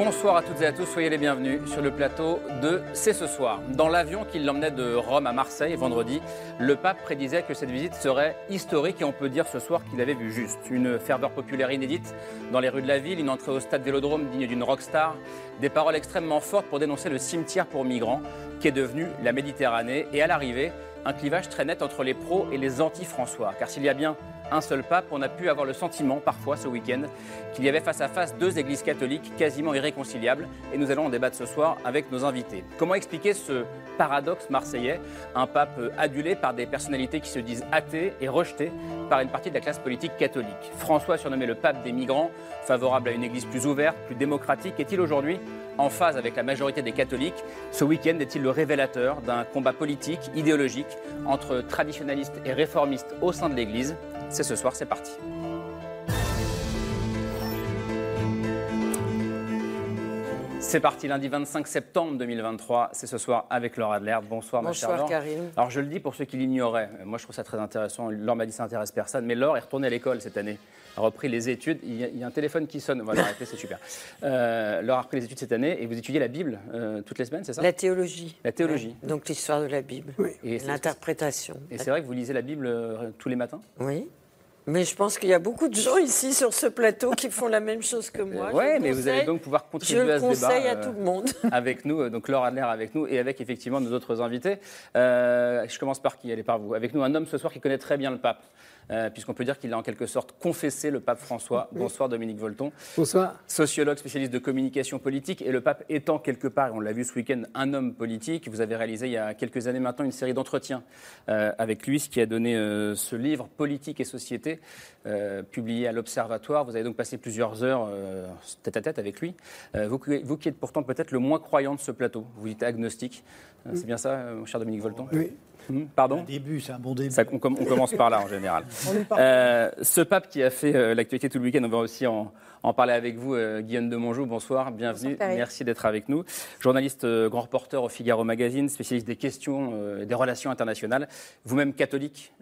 Bonsoir à toutes et à tous, soyez les bienvenus sur le plateau de C'est ce soir. Dans l'avion qui l'emmenait de Rome à Marseille vendredi, le pape prédisait que cette visite serait historique et on peut dire ce soir qu'il avait vu juste. Une ferveur populaire inédite dans les rues de la ville, une entrée au stade Vélodrome digne d'une rockstar, des paroles extrêmement fortes pour dénoncer le cimetière pour migrants qui est devenu la Méditerranée et à l'arrivée, un clivage très net entre les pros et les anti-François. Car s'il y a bien un seul pape, on a pu avoir le sentiment, parfois ce week-end, qu'il y avait face à face deux églises catholiques quasiment irréconciliables. Et nous allons en débattre ce soir avec nos invités. Comment expliquer ce paradoxe marseillais Un pape adulé par des personnalités qui se disent athées et rejetées par une partie de la classe politique catholique? François, surnommé le pape des migrants, favorable à une église plus ouverte, plus démocratique, est-il aujourd'hui en phase avec la majorité des catholiques? Ce week-end est-il le révélateur d'un combat politique, idéologique, entre traditionnalistes et réformistes au sein de l'Église? C'est ce soir, c'est parti. C'est parti, lundi 25 septembre 2023. C'est ce soir avec Laure Adler. Bonsoir, ma chère. Karim. Alors, je le dis pour ceux qui l'ignoraient. Moi, je trouve ça très intéressant. Laure m'a dit ça n'intéresse personne. Mais Laure est retournée à l'école cette année. A repris les études. Il y, a, un téléphone qui sonne. Voilà, arrêtez, c'est super. Euh, Laure a repris les études cette année et vous étudiez la Bible euh, toutes les semaines, c'est ça? La théologie. La théologie. Donc l'histoire de la Bible. Oui. Et l'interprétation. Et c'est vrai que vous lisez la Bible euh, tous les matins? Oui. Mais je pense qu'il y a beaucoup de gens ici sur ce plateau qui font la même chose que moi. Oui, mais vous allez donc pouvoir contribuer à ce débat. Je conseille à tout le monde. avec nous, euh, donc Laure Adler avec nous et avec effectivement nos autres invités. Euh, je commence par qui? Allez, par vous. Avec nous, un homme ce soir qui connaît très bien le pape. Euh, puisqu'on peut dire qu'il a en quelque sorte confessé le pape François. Bonsoir Dominique Volton. Bonsoir. Sociologue, spécialiste de communication politique, et le pape étant quelque part, et on l'a vu ce week-end, un homme politique. Vous avez réalisé il y a quelques années maintenant une série d'entretiens euh, avec lui, ce qui a donné euh, ce livre Politique et Société, publié à l'Observatoire. Vous avez donc passé plusieurs heures tête à tête avec lui. Vous, vous, qui êtes pourtant peut-être le moins croyant de ce plateau, vous êtes agnostique. C'est bien ça, mon cher Dominique Volton Oui. Hmm, pardon Un début, c'est un bon début. on, commence par là en général. Euh, ce pape qui a fait euh, l'actualité tout le week-end, on va aussi en, parler avec vous, euh, Guillaume de Monjou. Bonsoir, bienvenue. Merci d'être avec nous. Journaliste, grand reporter au Figaro Magazine, spécialiste des questions, des relations internationales. Vous-même catholique,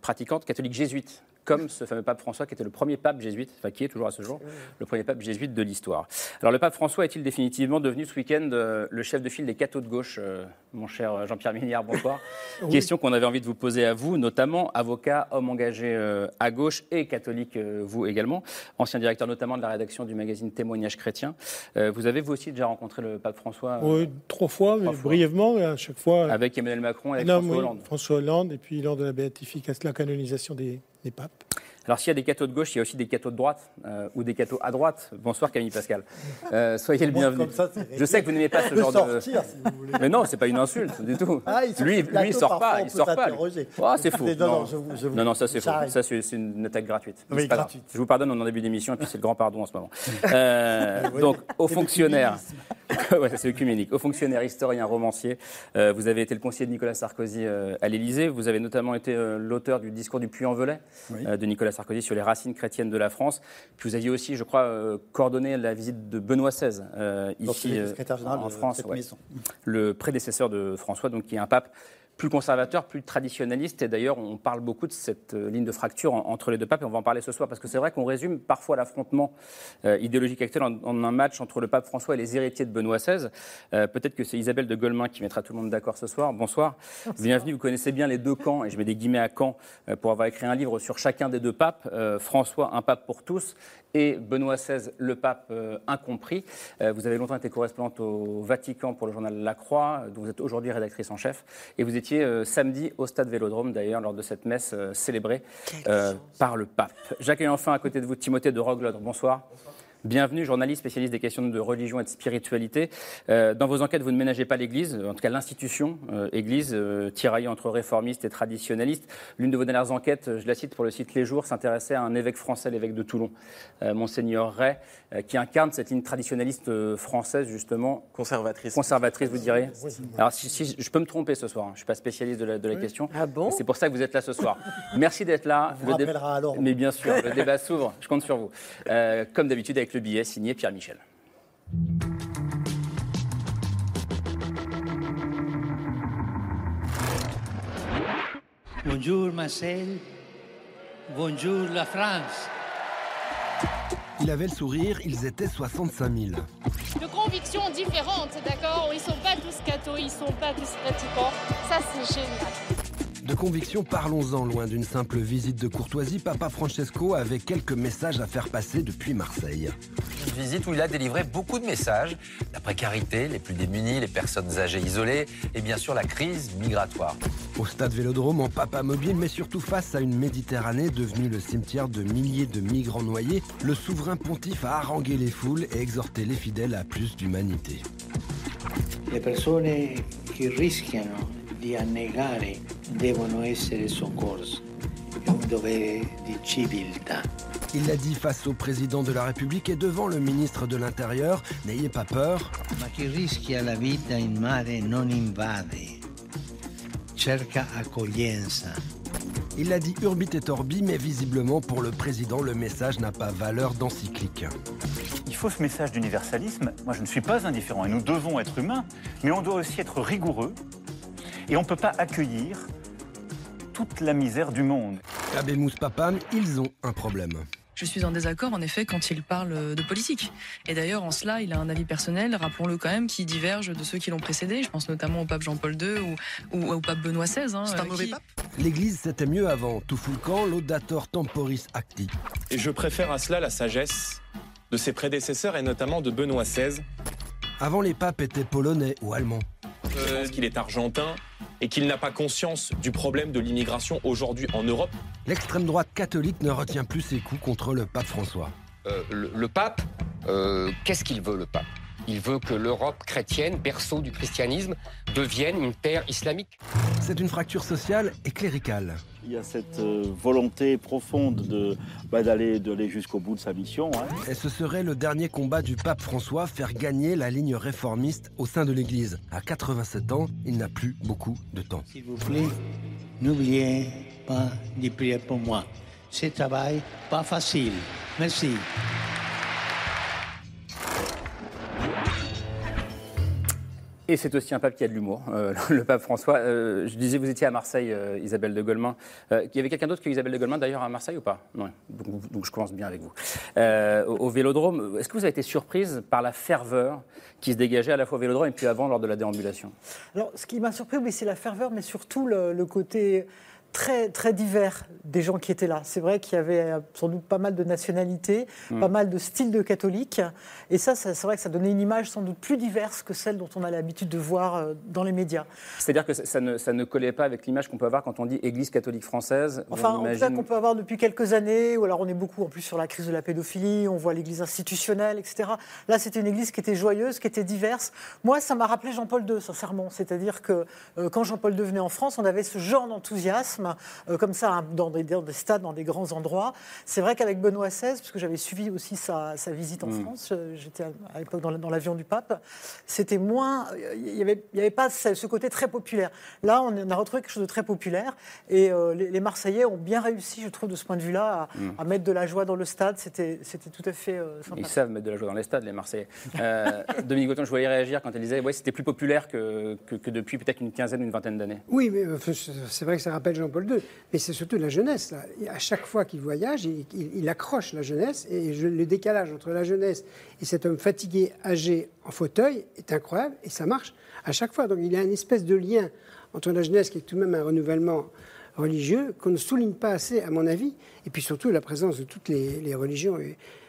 pratiquante, catholique jésuite comme ce fameux pape François qui était le premier pape jésuite, enfin qui est toujours à ce jour le premier pape jésuite de l'histoire. Alors le pape François est-il définitivement devenu ce week-end euh, le chef de file des cathos de gauche, euh, mon cher Jean-Pierre Miniard, bonsoir. Question qu'on avait envie de vous poser à vous, notamment avocat, homme engagé euh, à gauche et catholique, vous également, ancien directeur notamment de la rédaction du magazine Témoignage chrétien. vous avez vous aussi déjà rencontré le pape François Oui, trois fois, mais brièvement, à chaque fois. Avec Emmanuel Macron, avec François Hollande. François Hollande, et puis lors de la béatification, la canonisation des des papes. Alors s'il y a des cathos de gauche, il y a aussi des cathos de droite euh, ou des cathos à droite. Bonsoir Camille Pascal. Euh, soyez le bienvenu. je sais que vous n'aimez pas ce genre de. Si Mais non, c'est pas une insulte du tout. Ah, lui, lui, il sort pas, il sort pas. Oh, c'est faux. Non, non, non, ça c'est faux. Ça c'est une attaque gratuite. Oui, gratuite. Je vous pardonne, on est en début d'émission et puis c'est le grand pardon en ce moment. Euh, donc aux fonctionnaires. ouais, c'est œcuménique. Aux fonctionnaires, historiens, romanciers, vous avez été le conseiller de Nicolas Sarkozy à l'Élysée. Vous avez notamment été l'auteur du discours du Puy-en-Velay de Nicolas Sarkozy sur les racines chrétiennes de la France. Puis vous aviez aussi, je crois, euh, coordonné la visite de Benoît XVI euh, ici euh, en France, le prédécesseur de François, donc qui est un pape plus conservateur, plus traditionnaliste. Et d'ailleurs, on parle beaucoup de cette euh, ligne de fracture entre les deux papes, et on va en parler ce soir, parce que c'est vrai qu'on résume parfois l'affrontement euh, idéologique actuel en, un match entre le pape François et les héritiers de Benoît XVI. Euh, peut-être que c'est Isabelle de Golemin qui mettra tout le monde d'accord ce soir. Bonsoir. Bienvenue, vous connaissez bien les deux camps, et je mets des guillemets à camp pour avoir écrit un livre sur chacun des deux papes. François, un pape pour tous, et Benoît XVI, le pape euh, incompris. Euh, vous avez longtemps été correspondante au Vatican pour le journal La Croix, dont vous êtes aujourd'hui rédactrice en chef. Et vous étiez euh, samedi au stade Vélodrome, d'ailleurs, lors de cette messe célébrée par le pape. J'accueille enfin à côté de vous Timothée de Roglodre. Bonsoir. Bienvenue, journaliste spécialiste des questions de religion et de spiritualité. Euh, dans vos enquêtes, vous ne ménagez pas l'Église, en tout cas l'institution euh, Église, euh, tiraillée entre réformistes et traditionnalistes. L'une de vos dernières enquêtes, je la cite pour le site Les Jours, s'intéressait à un évêque français, l'évêque de Toulon, Monseigneur Ray, qui incarne cette ligne traditionnaliste française, justement. Conservatrice. Conservatrice, vous direz Alors, si, je peux me tromper ce soir, hein. je ne suis pas spécialiste de la, de la question. Ah bon C'est pour ça que vous êtes là ce soir. Merci d'être là. On vous rappellera alors. Mais bien sûr, le débat s'ouvre, je compte sur vous. comme d'habitude, avec le billet signé Pierre Michel. Bonjour Marcel, bonjour la France. Il avait le sourire, ils étaient 65 000. De convictions différentes, d'accord Ils sont pas tous cathos, ils sont pas tous pratiquants. Ça, c'est génial. De conviction, parlons-en loin d'une simple visite de courtoisie. Papa Francesco avait quelques messages à faire passer depuis Marseille. Une visite où il a délivré beaucoup de messages. La précarité, les plus démunis, les personnes âgées isolées et bien sûr la crise migratoire. Au stade Vélodrome, en papa mobile, mais surtout face à une Méditerranée devenue le cimetière de milliers de migrants noyés, le souverain pontife a harangué les foules et exhorté les fidèles à plus d'humanité. Les personnes qui risquent di annegare devono essere soccorse. È un dovere di civiltà. Il l'a dit face au président de la République et devant le ministre de l'Intérieur. N'ayez pas peur. Ma chi rischia la vita in mare non invade. Cerca accoglienza. Il l'a dit urbit et orbi, mais visiblement pour le président, le message n'a pas valeur d'encyclique. Il faut ce message d'universalisme. Moi, je ne suis pas indifférent et nous devons être humains, mais on doit aussi être rigoureux et on ne peut pas accueillir toute la misère du monde. Abbé Papam, ils ont un problème. Je suis en désaccord, en effet, quand il parle de politique. Et d'ailleurs, en cela, il a un avis personnel, rappelons-le quand même, qui diverge de ceux qui l'ont précédé. Je pense notamment au pape Jean-Paul II ou, au pape Benoît XVI. Hein, C'est un mauvais pape L'Église, c'était mieux avant. Tout fout le camp, laudator temporis acti. Et je préfère à cela la sagesse de ses prédécesseurs et notamment de Benoît XVI. Avant, les papes étaient polonais ou allemands. Je pense qu'il est argentin et qu'il n'a pas conscience du problème de l'immigration aujourd'hui en Europe. L'extrême droite catholique ne retient plus ses coups contre le pape François. Euh, le, pape, euh, qu'est-ce qu'il veut le pape? Il veut que l'Europe chrétienne, berceau du christianisme, devienne une terre islamique. C'est une fracture sociale et cléricale. Il y a cette euh, volonté profonde de, bah, d'aller, jusqu'au bout de sa mission. Hein. Et ce serait le dernier combat du pape François, faire gagner la ligne réformiste au sein de l'Église. À 87 ans, il n'a plus beaucoup de temps. S'il vous plaît, n'oubliez pas de prier pour moi. C'est travail pas facile. Merci. Et c'est aussi un pape qui a de l'humour, euh, le pape François. Euh, je disais, vous étiez à Marseille, euh, Isabelle de Golemin. il y avait quelqu'un d'autre que Isabelle de Golemin, d'ailleurs, à Marseille ou pas? Non. Donc, je commence bien avec vous. Au, Vélodrome, est-ce que vous avez été surprise par la ferveur qui se dégageait à la fois au Vélodrome et puis avant lors de la déambulation? Alors, ce qui m'a surpris, oui, c'est la ferveur, mais surtout le côté très, très divers des gens qui étaient là. C'est vrai qu'il y avait euh, sans doute pas mal de nationalités, mm. pas mal de styles de catholiques. Et ça, c'est vrai que ça donnait une image sans doute plus diverse que celle dont on a l'habitude de voir euh, dans les médias. C'est-à-dire que ça ne, ça ne collait pas avec l'image qu'on peut avoir quand on dit Église catholique française Enfin, en tout qu'on peut avoir depuis quelques années, ou alors on est beaucoup en plus sur la crise de la pédophilie, on voit l'Église institutionnelle, etc. Là, c'était une Église qui était joyeuse, qui était diverse. Moi, ça m'a rappelé Jean-Paul II, sincèrement. C'est-à-dire que euh, quand Jean-Paul II venait en France, on avait ce genre d'enthousiasme euh, comme ça hein, dans des, stades, dans des grands endroits. C'est vrai qu'avec Benoît XVI, puisque j'avais suivi aussi sa, visite en mm. France, euh, j'étais à l'époque dans, l'avion du pape, c'était moins. Il n'y avait, avait, pas ce côté très populaire. Là, on a retrouvé quelque chose de très populaire et euh, les, Marseillais ont bien réussi, je trouve, de ce point de vue-là, à, mm. mettre de la joie dans le stade. C'était tout à fait sympa. Ils savent mettre de la joie dans les stades, les Marseillais. Dominique Gauton, je voyais réagir quand elle disait ouais, c'était plus populaire que, que, que depuis peut-être une quinzaine, une vingtaine d'années. Oui, mais c'est vrai que ça rappelle Jean-Paul II. Mais c'est surtout la jeunesse. À chaque fois qu'il voyage, il, accroche la jeunesse. Et le décalage entre la jeunesse et cet homme fatigué, âgé, en fauteuil est incroyable. Et ça marche à chaque fois. Donc il y a une espèce de lien entre la jeunesse, qui est tout de même un renouvellement religieux, qu'on ne souligne pas assez, à mon avis. Et puis surtout la présence de toutes les, religions.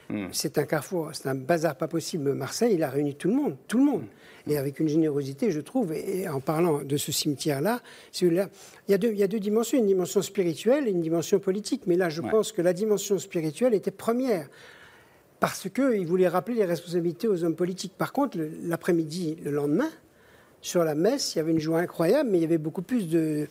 Hmm. C'est un carrefour, c'est un bazar pas possible. Marseille, il a réuni tout le monde. Tout le monde et avec une générosité, je trouve. Et, en parlant de ce cimetière-là, il, y a deux, il y a deux dimensions, une dimension spirituelle et une dimension politique. Mais là, je pense que la dimension spirituelle était première parce qu'il voulait rappeler les responsabilités aux hommes politiques. Par contre, l'après-midi, le lendemain, sur la messe, il y avait une joie incroyable, mais il y avait beaucoup plus de,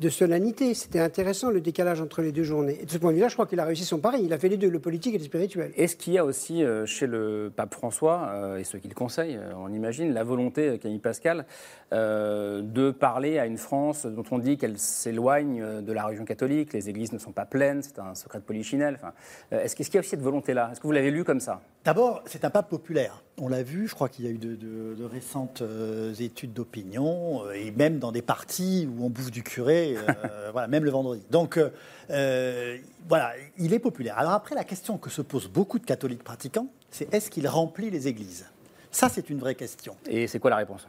de solennité. C'était intéressant le décalage entre les deux journées. Et de ce point de vue-là, je crois qu'il a réussi son pari. Il a fait les deux, le politique et le spirituel. Est-ce qu'il y a aussi euh, chez le pape François euh, et ceux qui le conseillent, euh, on imagine, la volonté, Camille Pascal, euh, de parler à une France dont on dit qu'elle s'éloigne de la religion catholique, les églises ne sont pas pleines, c'est un secret de polichinelle. Enfin, est-ce, qu'il- est-ce qu'il y a aussi cette volonté-là? Est-ce que vous l'avez lu comme ça? D'abord, c'est un pape populaire. On l'a vu, je crois qu'il y a eu de, de- de récentes euh, études d'opinion, euh, et même dans des partis où on bouffe du curé, euh, voilà, même le vendredi. Donc, voilà, il est populaire. Alors après, la question que se posent beaucoup de catholiques pratiquants, c'est est-ce qu'il remplit les églises? Ça, c'est une vraie question. Et c'est quoi la réponse?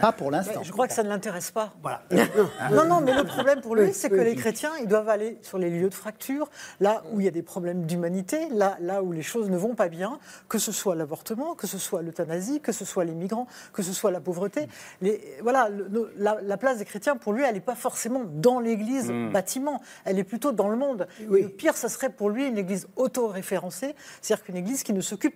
Pas pour l'instant. Je crois que ça ne l'intéresse pas. Voilà. Non, non, mais le problème pour lui, c'est que les chrétiens, ils doivent aller sur les lieux de fracture, là où il y a des problèmes d'humanité, là, là où les choses ne vont pas bien, que ce soit l'avortement, que ce soit l'euthanasie, que ce soit les migrants, que ce soit la pauvreté. Les, voilà, le- la, la place des chrétiens, pour lui, elle n'est pas forcément dans l'église Mm. bâtiment, elle est plutôt dans le monde. Le pire, ça serait pour lui une église auto-référencée, c'est-à-dire qu'une église qui ne s'occupe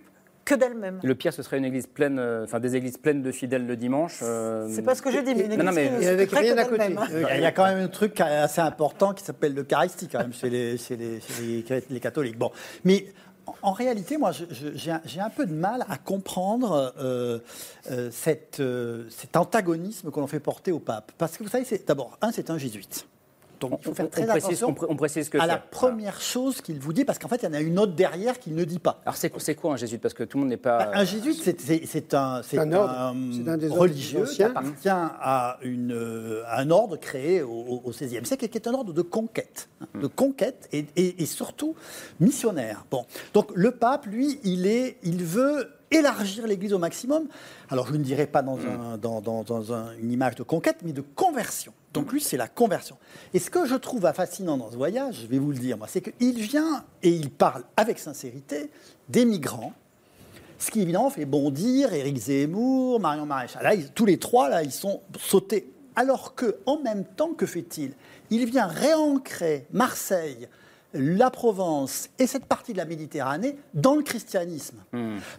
que d'elle-même. Le pire, ce serait une église pleine, euh, enfin des églises pleines de fidèles le dimanche. euh, C'est pas ce que j'ai dit, mais une Non, non, église mais- qui ne rien à côté. d'elle-même. Il y a- quand même un truc assez important qui s'appelle l'Eucharistie, quand même, chez les, chez les, chez les- les catholiques. Bon. Mais en, réalité, moi, j'ai un, peu de mal à comprendre euh, euh, cette, euh, cet antagonisme que l'on fait porter au pape. Parce que vous savez, c'est- d'abord, un, c'est un jésuite. Donc, il faut faire très on précise, attention on pré- on précise ce que à la première chose qu'il vous dit, parce qu'en fait, il y en a une autre derrière qu'il ne dit pas. Alors c'est quoi un jésuite? Parce que tout le monde n'est pas. Un jésuite, c'est- un, un des religieux qui appartient à, une, euh, à un ordre créé au, XVIe siècle et qui est un ordre de conquête, hein, de conquête et, et- et surtout missionnaire. Bon, donc le pape, lui, il est, il veut élargir l'Église au maximum. Alors je ne dirais pas dans, un- dans- dans- dans un- une image de conquête, mais de conversion. Donc lui, c'est la conversion. Et ce que je trouve fascinant dans ce voyage, je vais vous le dire, moi, c'est qu'il vient et il parle avec sincérité des migrants ce qui évidemment fait bondir Éric Zemmour, Marion Maréchal. Là, ils- tous les trois, là, ils sont sautés. Alors que, en même temps, que fait-il? Il vient réancrer Marseille, la Provence et cette partie de la Méditerranée dans le christianisme.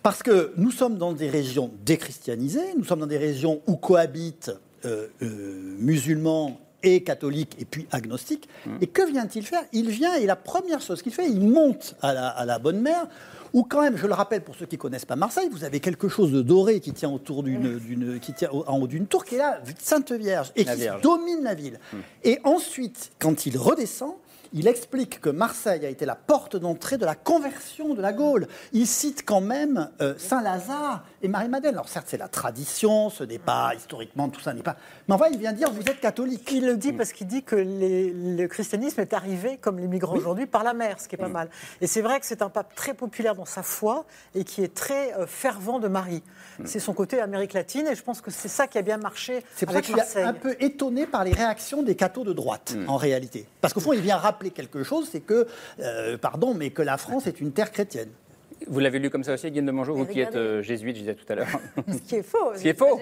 Parce que nous sommes dans des régions déchristianisées, nous sommes dans des régions où cohabitent euh, euh, musulmans et catholiques et puis agnostiques. Et que vient-il faire? Il vient et la première chose qu'il fait, il monte à la, à la Bonne Mère, où quand même, je le rappelle pour ceux qui connaissent pas Marseille, vous avez quelque chose de doré qui tient autour d'une, d'une- qui tient en haut d'une tour qui est là, Sainte Vierge, et La qui Vierge. domine la ville. Et ensuite, quand il redescend, il explique que Marseille a été la porte d'entrée de la conversion de la Gaule. Il cite quand même euh, Saint-Lazare et Marie-Madeleine. Alors certes, c'est la tradition, ce n'est pas historiquement, tout ça n'est pas... Mais enfin, il vient dire, vous êtes catholique. Il le dit parce qu'il dit que les- le christianisme est arrivé, comme les migrants aujourd'hui, par la mer, ce qui est pas mal. Et c'est vrai que c'est un pape très populaire dans sa foi et qui est très euh, fervent de Marie. C'est son côté Amérique latine et je pense que c'est ça qui a bien marché C'est pour ça suis Marseille. un peu étonné par les réactions des cathos de droite, en réalité. Parce qu'au fond, il vient rappeler quelque chose, c'est que, euh, pardon, mais que la France est une terre chrétienne. Vous l'avez lu comme ça aussi, Guillaume de Mangeau, vous qui êtes euh, jésuite, je disais tout à l'heure. Ce qui est faux. Ce qui est faux.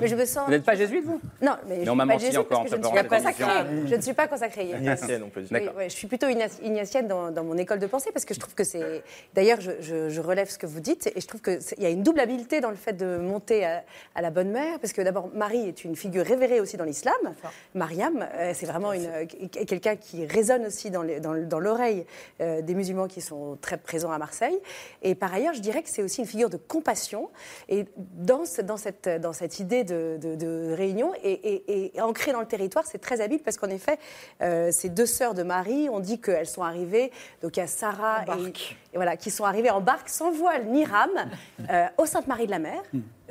Mais je me sens. Vous n'êtes pas jésuite, vous? Non, mais, Mais je suis on m'a pas menti jésuite encore parce que en je ne suis pas consacrée. Je ne suis pas consacrée. Ignatienne, on peut dire. Oui, ouais, je suis plutôt igna- ignatienne dans, dans mon école de pensée parce que je trouve que c'est. D'ailleurs, je, je- je relève ce que vous dites et je trouve qu'il y a une double habileté dans le fait de monter à, à la bonne mère parce que d'abord, Marie est une figure révérée aussi dans l'islam. Mariam, euh, c'est vraiment une- euh, quelqu'un qui résonne aussi dans l'oreille des musulmans qui sont très présents à Marseille. Et par ailleurs, je dirais que c'est aussi une figure de compassion. Et dans, ce- dans, cette, dans cette idée de, de- de réunion et, et, et ancrée dans le territoire, c'est très habile parce qu'en effet, euh, ces deux sœurs de Marie, on dit qu'elles sont arrivées, donc il y a Sarah et, et voilà, qui sont arrivées en barque sans voile ni rame euh, au Sainte-Marie de la Mer,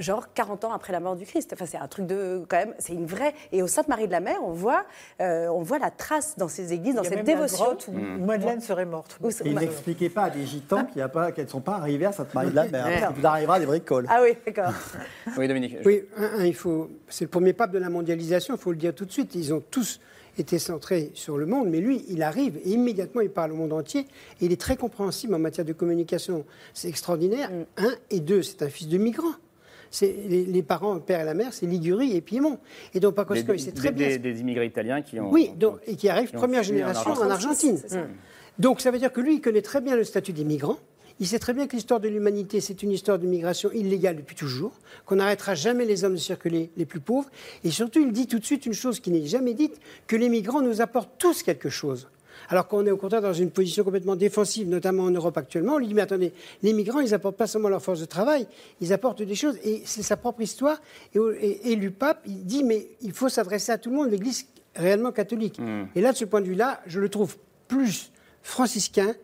genre 40 ans après la mort du Christ. Enfin, c'est un truc de quand même, c'est une vraie. Et au Sainte-Marie de la Mer, on voit, euh, on voit la trace dans ces églises, dans cette même la dévotion. grotte où, où Madeleine serait morte. Où- Et il n'expliquait pas à des gitans qu'il y a pas- qu'elles ne sont pas arrivées à Sainte-Marie de la Mer. Ouais. Vous arriverez à des bricoles. Ah oui, d'accord. Oui, Dominique. Oui, un, un, il faut. C'est le premier pape de la mondialisation, il faut le dire tout de suite. Ils ont tous été centrés sur le monde, mais lui, il arrive et immédiatement, il parle au monde entier. Et il est très compréhensible en matière de communication. C'est extraordinaire. Un et deux, c'est un fils de migrant. C'est les, les parents, le père et la mère, c'est Ligurie et Piémont. Et donc, Des, Pakosco, il sait très des- bien. des- des immigrés italiens qui ont. Oui, donc, et qui arrive qui ont première en génération en Argentine. Ça. Donc ça veut dire que lui, il connaît très bien le statut des migrants. Il sait très bien que l'histoire de l'humanité, c'est une histoire de migration illégale depuis toujours, qu'on n'arrêtera jamais les hommes de circuler les plus pauvres. Et surtout, il dit tout de suite une chose qui n'est jamais dite, que les migrants nous apportent tous quelque chose. Alors qu'on est au contraire dans une position complètement défensive, notamment en Europe actuellement, on lui dit, mais attendez, les migrants, ils apportent pas seulement leur force de travail, ils apportent des choses, et c'est sa propre histoire. Et, et, et le pape, il dit, mais il faut s'adresser à tout le monde, l'Église réellement catholique. Et là, de ce point de vue-là, je le trouve plus franciscain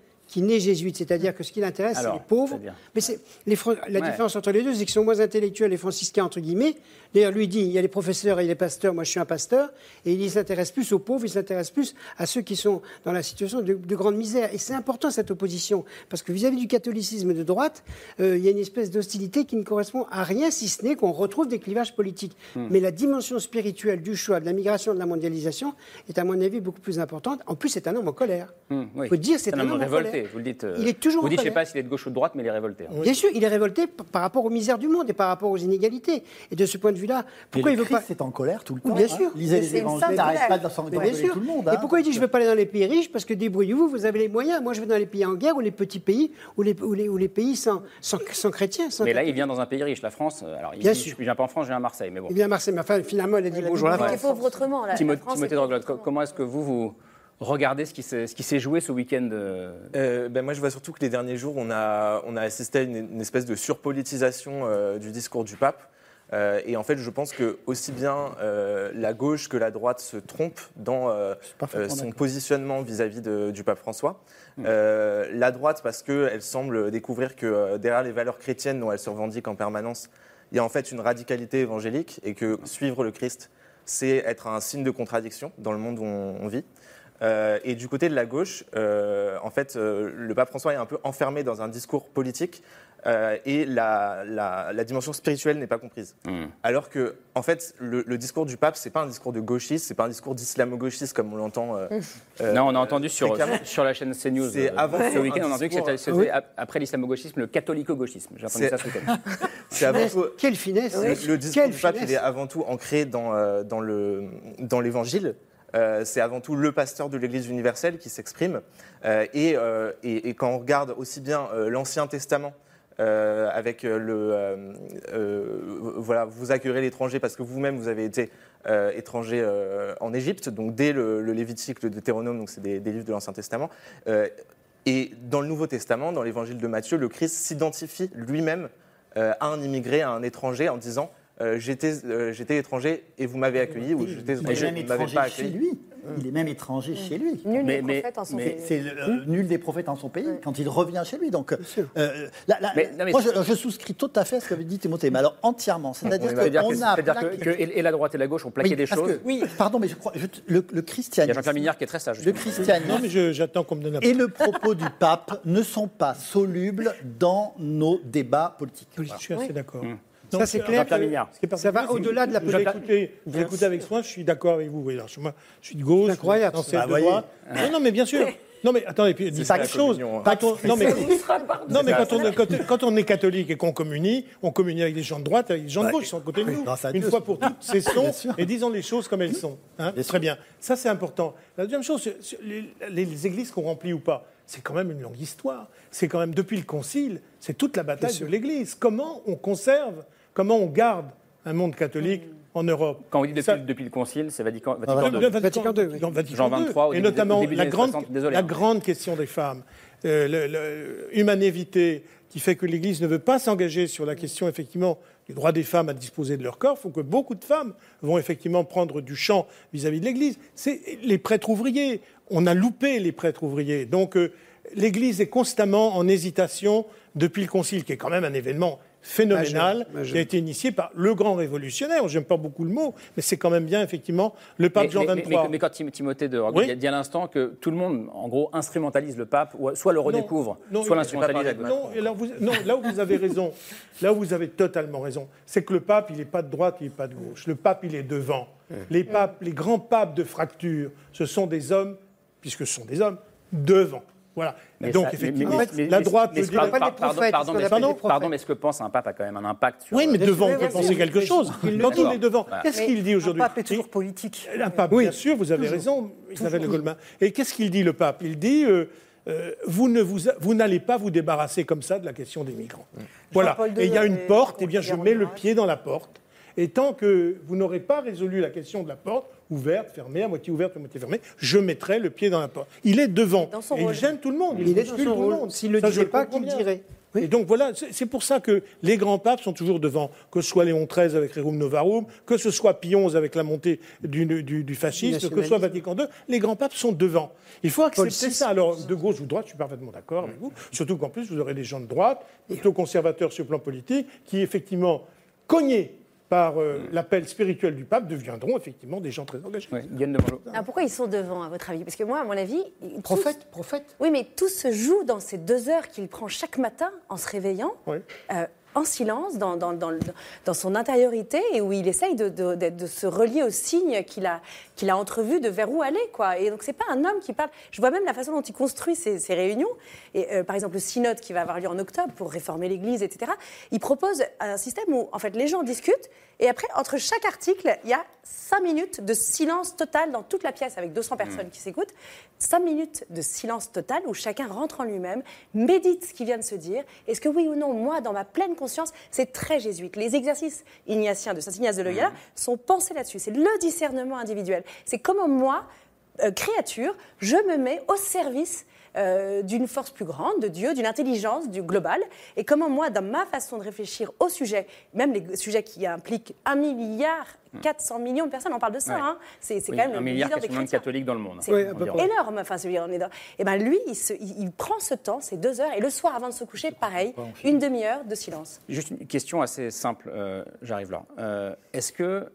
qui jésuite, c'est-à-dire que ce qui l'intéresse, c'est les pauvres. Mais c'est les la Ouais. différence entre les deux, c'est qu'ils sont moins intellectuels, les franciscains, entre guillemets. D'ailleurs, lui dit, il y a les professeurs et les pasteurs, moi je suis un pasteur, et il s'intéresse plus aux pauvres, il s'intéresse plus à ceux qui sont dans la situation de, de grande misère. Et c'est important cette opposition, parce que vis-à-vis du catholicisme de droite, euh, il y a une espèce d'hostilité qui ne correspond à rien, si ce n'est qu'on retrouve des clivages politiques. Hmm. Mais la dimension spirituelle du choix, de la migration, de la mondialisation, est à mon avis beaucoup plus importante. En plus, c'est un homme en colère. Hum, oui. Faut dire, c'est un homme en révolté, vous le dites. euh, Il est toujours Vous dites, je sais colère. pas s'il est de gauche ou de droite, mais il est révolté. hein. Bien sûr, il est révolté par rapport aux misères du monde et par rapport aux inégalités. Et de ce point de vue-là, pourquoi il le veut pas Christ est en colère tout le temps. Bien hein. sûr. Lisez les C'est évangiles, n'arrête pas de tout le monde. Et hein. pourquoi il dit je ne veux pas aller dans les pays riches? Parce que débrouillez-vous, vous avez les moyens. Moi, je vais dans les pays en guerre ou les petits pays ou les, ou les, ou les pays sans, sans, sans chrétiens. sans Mais là, il vient dans un pays riche, la France. euh, Alors, il Bien dit, sûr. je viens pas en France, je viens à Marseille, mais bon. Eh bien, Marseille, mais enfin, finalement, elle a dit bonjour à la Il est France. pauvre autrement. La Timothée, France comment est-ce que vous, vous regardez ce qui s'est joué ce week-end euh, Euh, ben moi, je vois surtout que les derniers jours, on a, on a assisté à une, une espèce de surpolitisation euh, du discours du pape. Euh, et en fait, je pense que aussi bien euh, la gauche que la droite se trompent dans euh, euh, son positionnement vis-à-vis du pape François. Mm. Euh, la droite, parce qu'elle semble découvrir que euh, derrière les valeurs chrétiennes dont elle se revendique en permanence, il y a en fait une radicalité évangélique et que suivre le Christ, c'est être un signe de contradiction dans le monde où on, on vit. Euh, et du côté de la gauche, euh, en fait, euh, le pape François est un peu enfermé dans un discours politique euh, et la, la- la dimension spirituelle n'est pas comprise. Alors que, en fait, le, le discours du pape, c'est pas un discours de gauchiste, c'est pas un discours d'islamo-gauchiste comme on l'entend. euh, euh, Non, on a entendu sur, sur la chaîne CNews C'est euh, avant ce week-end, on a entendu que c'était oui. après l'islamo-gauchisme, le catholico-gauchisme. J'ai entendu ça ce week-end. C'est avant tout- Quelle finesse Le, le discours Quelle du pape, finesse il est avant tout ancré dans, euh, dans le- dans l'évangile. Euh, c'est avant tout le pasteur de l'Église universelle qui s'exprime. Euh, et, euh, et- quand on regarde aussi bien l'Ancien Testament, avec le voilà, vous accueillerez l'étranger parce que vous-même vous avez été étranger en Égypte, donc dès le, Lévitique, le Deutéronome, donc c'est des, des livres de l'Ancien Testament. Et dans le Nouveau Testament, dans l'Évangile de Matthieu, le Christ s'identifie lui-même à un immigré, à un étranger, en disant euh, j'étais euh, j'étais étranger et vous m'avez accueilli ou j'étais Il est étranger même et vous ne m'avez étranger pas chez accueilli. lui. Il est même étranger chez lui. Nul Mais- des mais- prophètes en son mais- pays. C'est euh, nul des prophètes en son pays quand il revient chez lui. Donc, euh, là- là- Mais- non, mais moi, je, je souscris tout à fait à ce qu'avait dit Timothée, mais alors entièrement. C'est-à-dire qu'on que, a c'est-à-dire que- plaqué- que et et la droite et la gauche ont plaqué Oui, des choses. que- oui, pardon, mais je crois je- le, le Il y a christianisme. Jean-Pierre Mignard qui est très sage. Le christianisme Non, mais j'attends qu'on me donne la et le propos du pape ne sont pas solubles dans nos débats politiques. Oui, je suis assez d'accord. Donc, Ça, c'est euh, clair que ça va au-delà de la politique. J'ai écouté avec soin, je suis d'accord avec vous. Oui, alors, moi, je suis de gauche, incroyable, celle Bah, de droite. Non, non, mais bien sûr. Non, mais attendez, puis la quelque chose. hein. Quand on, non, mais, non, quand, on, quand, quand on est catholique et qu'on communie, on communie avec des gens de droite, avec des gens de gauche qui sont à côté de nous. Une fois pour toutes, cessons et disons les choses comme elles sont. hein. Très bien. Ça, c'est important. La deuxième chose, les- les églises qu'on remplit ou pas, c'est quand même une longue histoire. C'est quand même depuis le Concile, c'est toute la bataille de l'Église. Comment on conserve, comment on garde un monde catholique en Europe Quand on dit depuis, Ça- depuis le Concile, c'est Vatican, Vatican II. Vatican, Vatican II, oui. Vatican- Vatican Jean II. 23 au et début- notamment des la années grande, 60, désolé, la hein. grande question des femmes, euh, le- le- humanévité, qui fait que l'Église ne veut pas s'engager sur la question effectivement du droit des femmes à disposer de leur corps. Il faut que beaucoup de femmes vont effectivement prendre du champ vis-à-vis de l'Église. C'est les prêtres ouvriers. On a loupé les prêtres ouvriers. Donc euh, l'Église est constamment en hésitation depuis le Concile, qui est quand même un événement phénoménal, Majeur, majeur. qui a été initié par le grand révolutionnaire. J'aime pas beaucoup le mot, mais c'est quand même bien effectivement le pape Mais, Jean mais- mais- 23. mais- mais quand Tim- Timothée de Oui. Dit à l'instant que tout le monde, en gros, instrumentalise le pape, ou soit le redécouvre, Non, soit l'instrumentalise. à gauche. Non, et là, vous, non, là où vous avez raison, là où vous avez totalement raison, c'est que le pape, il n'est pas de droite, il n'est pas de gauche. Le pape, il est devant. Les papes, les grands papes de fracture, ce sont des hommes, puisque ce sont des hommes, devant. Voilà. Mais Donc, ça- effectivement, mais- mais- la droite mais- peut dire... pardon, pas des pardon, prophètes, pardon, ce mais- pardon, prophètes. mais est-ce que pense un pape a quand même un impact sur. Oui, mais devant, on peut penser quelque chose. Quand il est devant, Voilà. qu'est-ce qu'il dit Un aujourd'hui pape est toujours politique. Un pape, bien sûr, vous avez raison, Isabelle de Goldman. Et qu'est-ce qu'il dit, le pape? Il dit, euh, euh, vous ne vous, vous n'allez pas vous débarrasser comme ça de la question des migrants. Voilà. Jean-Paul II Et il y a une porte, eh bien je mets le pied dans la porte. Et tant que vous n'aurez pas résolu la question de la porte, ouverte, fermée, à moitié ouverte, à moitié fermée, je mettrai le pied dans la porte. Il est devant. Dans son et il gêne tout le monde. Il est dans son tout le rôle. monde. S'il le Ça, je disait pas, qu'il dirait. Et donc voilà, c'est pour ça que les grands papes sont toujours devant, que ce soit Léon XIII avec Rerum Novarum, que ce soit Pie XI avec la montée du, du- du fascisme, que ce soit Vatican II, les grands papes sont devant. Il faut accepter ça. Alors, de gauche ou de droite, je suis parfaitement d'accord avec vous, surtout qu'en plus, vous aurez des gens de droite, plutôt conservateurs sur le plan politique, qui effectivement, cognés par euh, l'appel spirituel du pape, deviendront effectivement des gens très engagés. Alors pourquoi ils sont devant, à votre avis? Parce que moi, à mon avis. Prophète, prophète. Oui, mais tout se joue dans ces deux heures qu'il prend chaque matin en se réveillant, euh, en silence, dans, dans, dans, son intériorité, et où il essaye de, de- de- se relier aux signes qu'il a, qu'il a entrevus de vers où aller. Quoi. Et donc, c'est pas un homme qui parle. Je vois même la façon dont il construit ses, ses réunions. Et, euh, par exemple, le synode qui va avoir lieu en octobre pour réformer l'Église, etc. Il propose un système où, en fait, les gens discutent, et après, entre chaque article, il y a cinq minutes de silence total dans toute la pièce, avec 200 personnes qui s'écoutent. Cinq minutes de silence total où chacun rentre en lui-même, médite ce qu'il vient de se dire. Est-ce que oui ou non, moi, dans ma pleine conscience, c'est très jésuite? Les exercices ignatiens de Saint Ignace de Loyola sont pensés là-dessus. C'est le discernement individuel. C'est comment moi, euh, créature, je me mets au service euh, d'une force plus grande, de Dieu, d'une intelligence, du global, et comment moi, dans ma façon de réfléchir au sujet, même les sujets qui impliquent un milliard 400 millions de personnes, on parle de ça, Ouais. hein. c'est c'est Oui, quand même un le milliard de chrétiens. catholiques dans le monde. C'est environ. énorme, enfin, celui on est dans- Et ben lui, il, se- il- il prend ce temps, ces deux heures, et le soir avant de se coucher, pareil, une demi-heure de silence. Juste une question assez simple, euh, j'arrive là. Euh, Est-ce que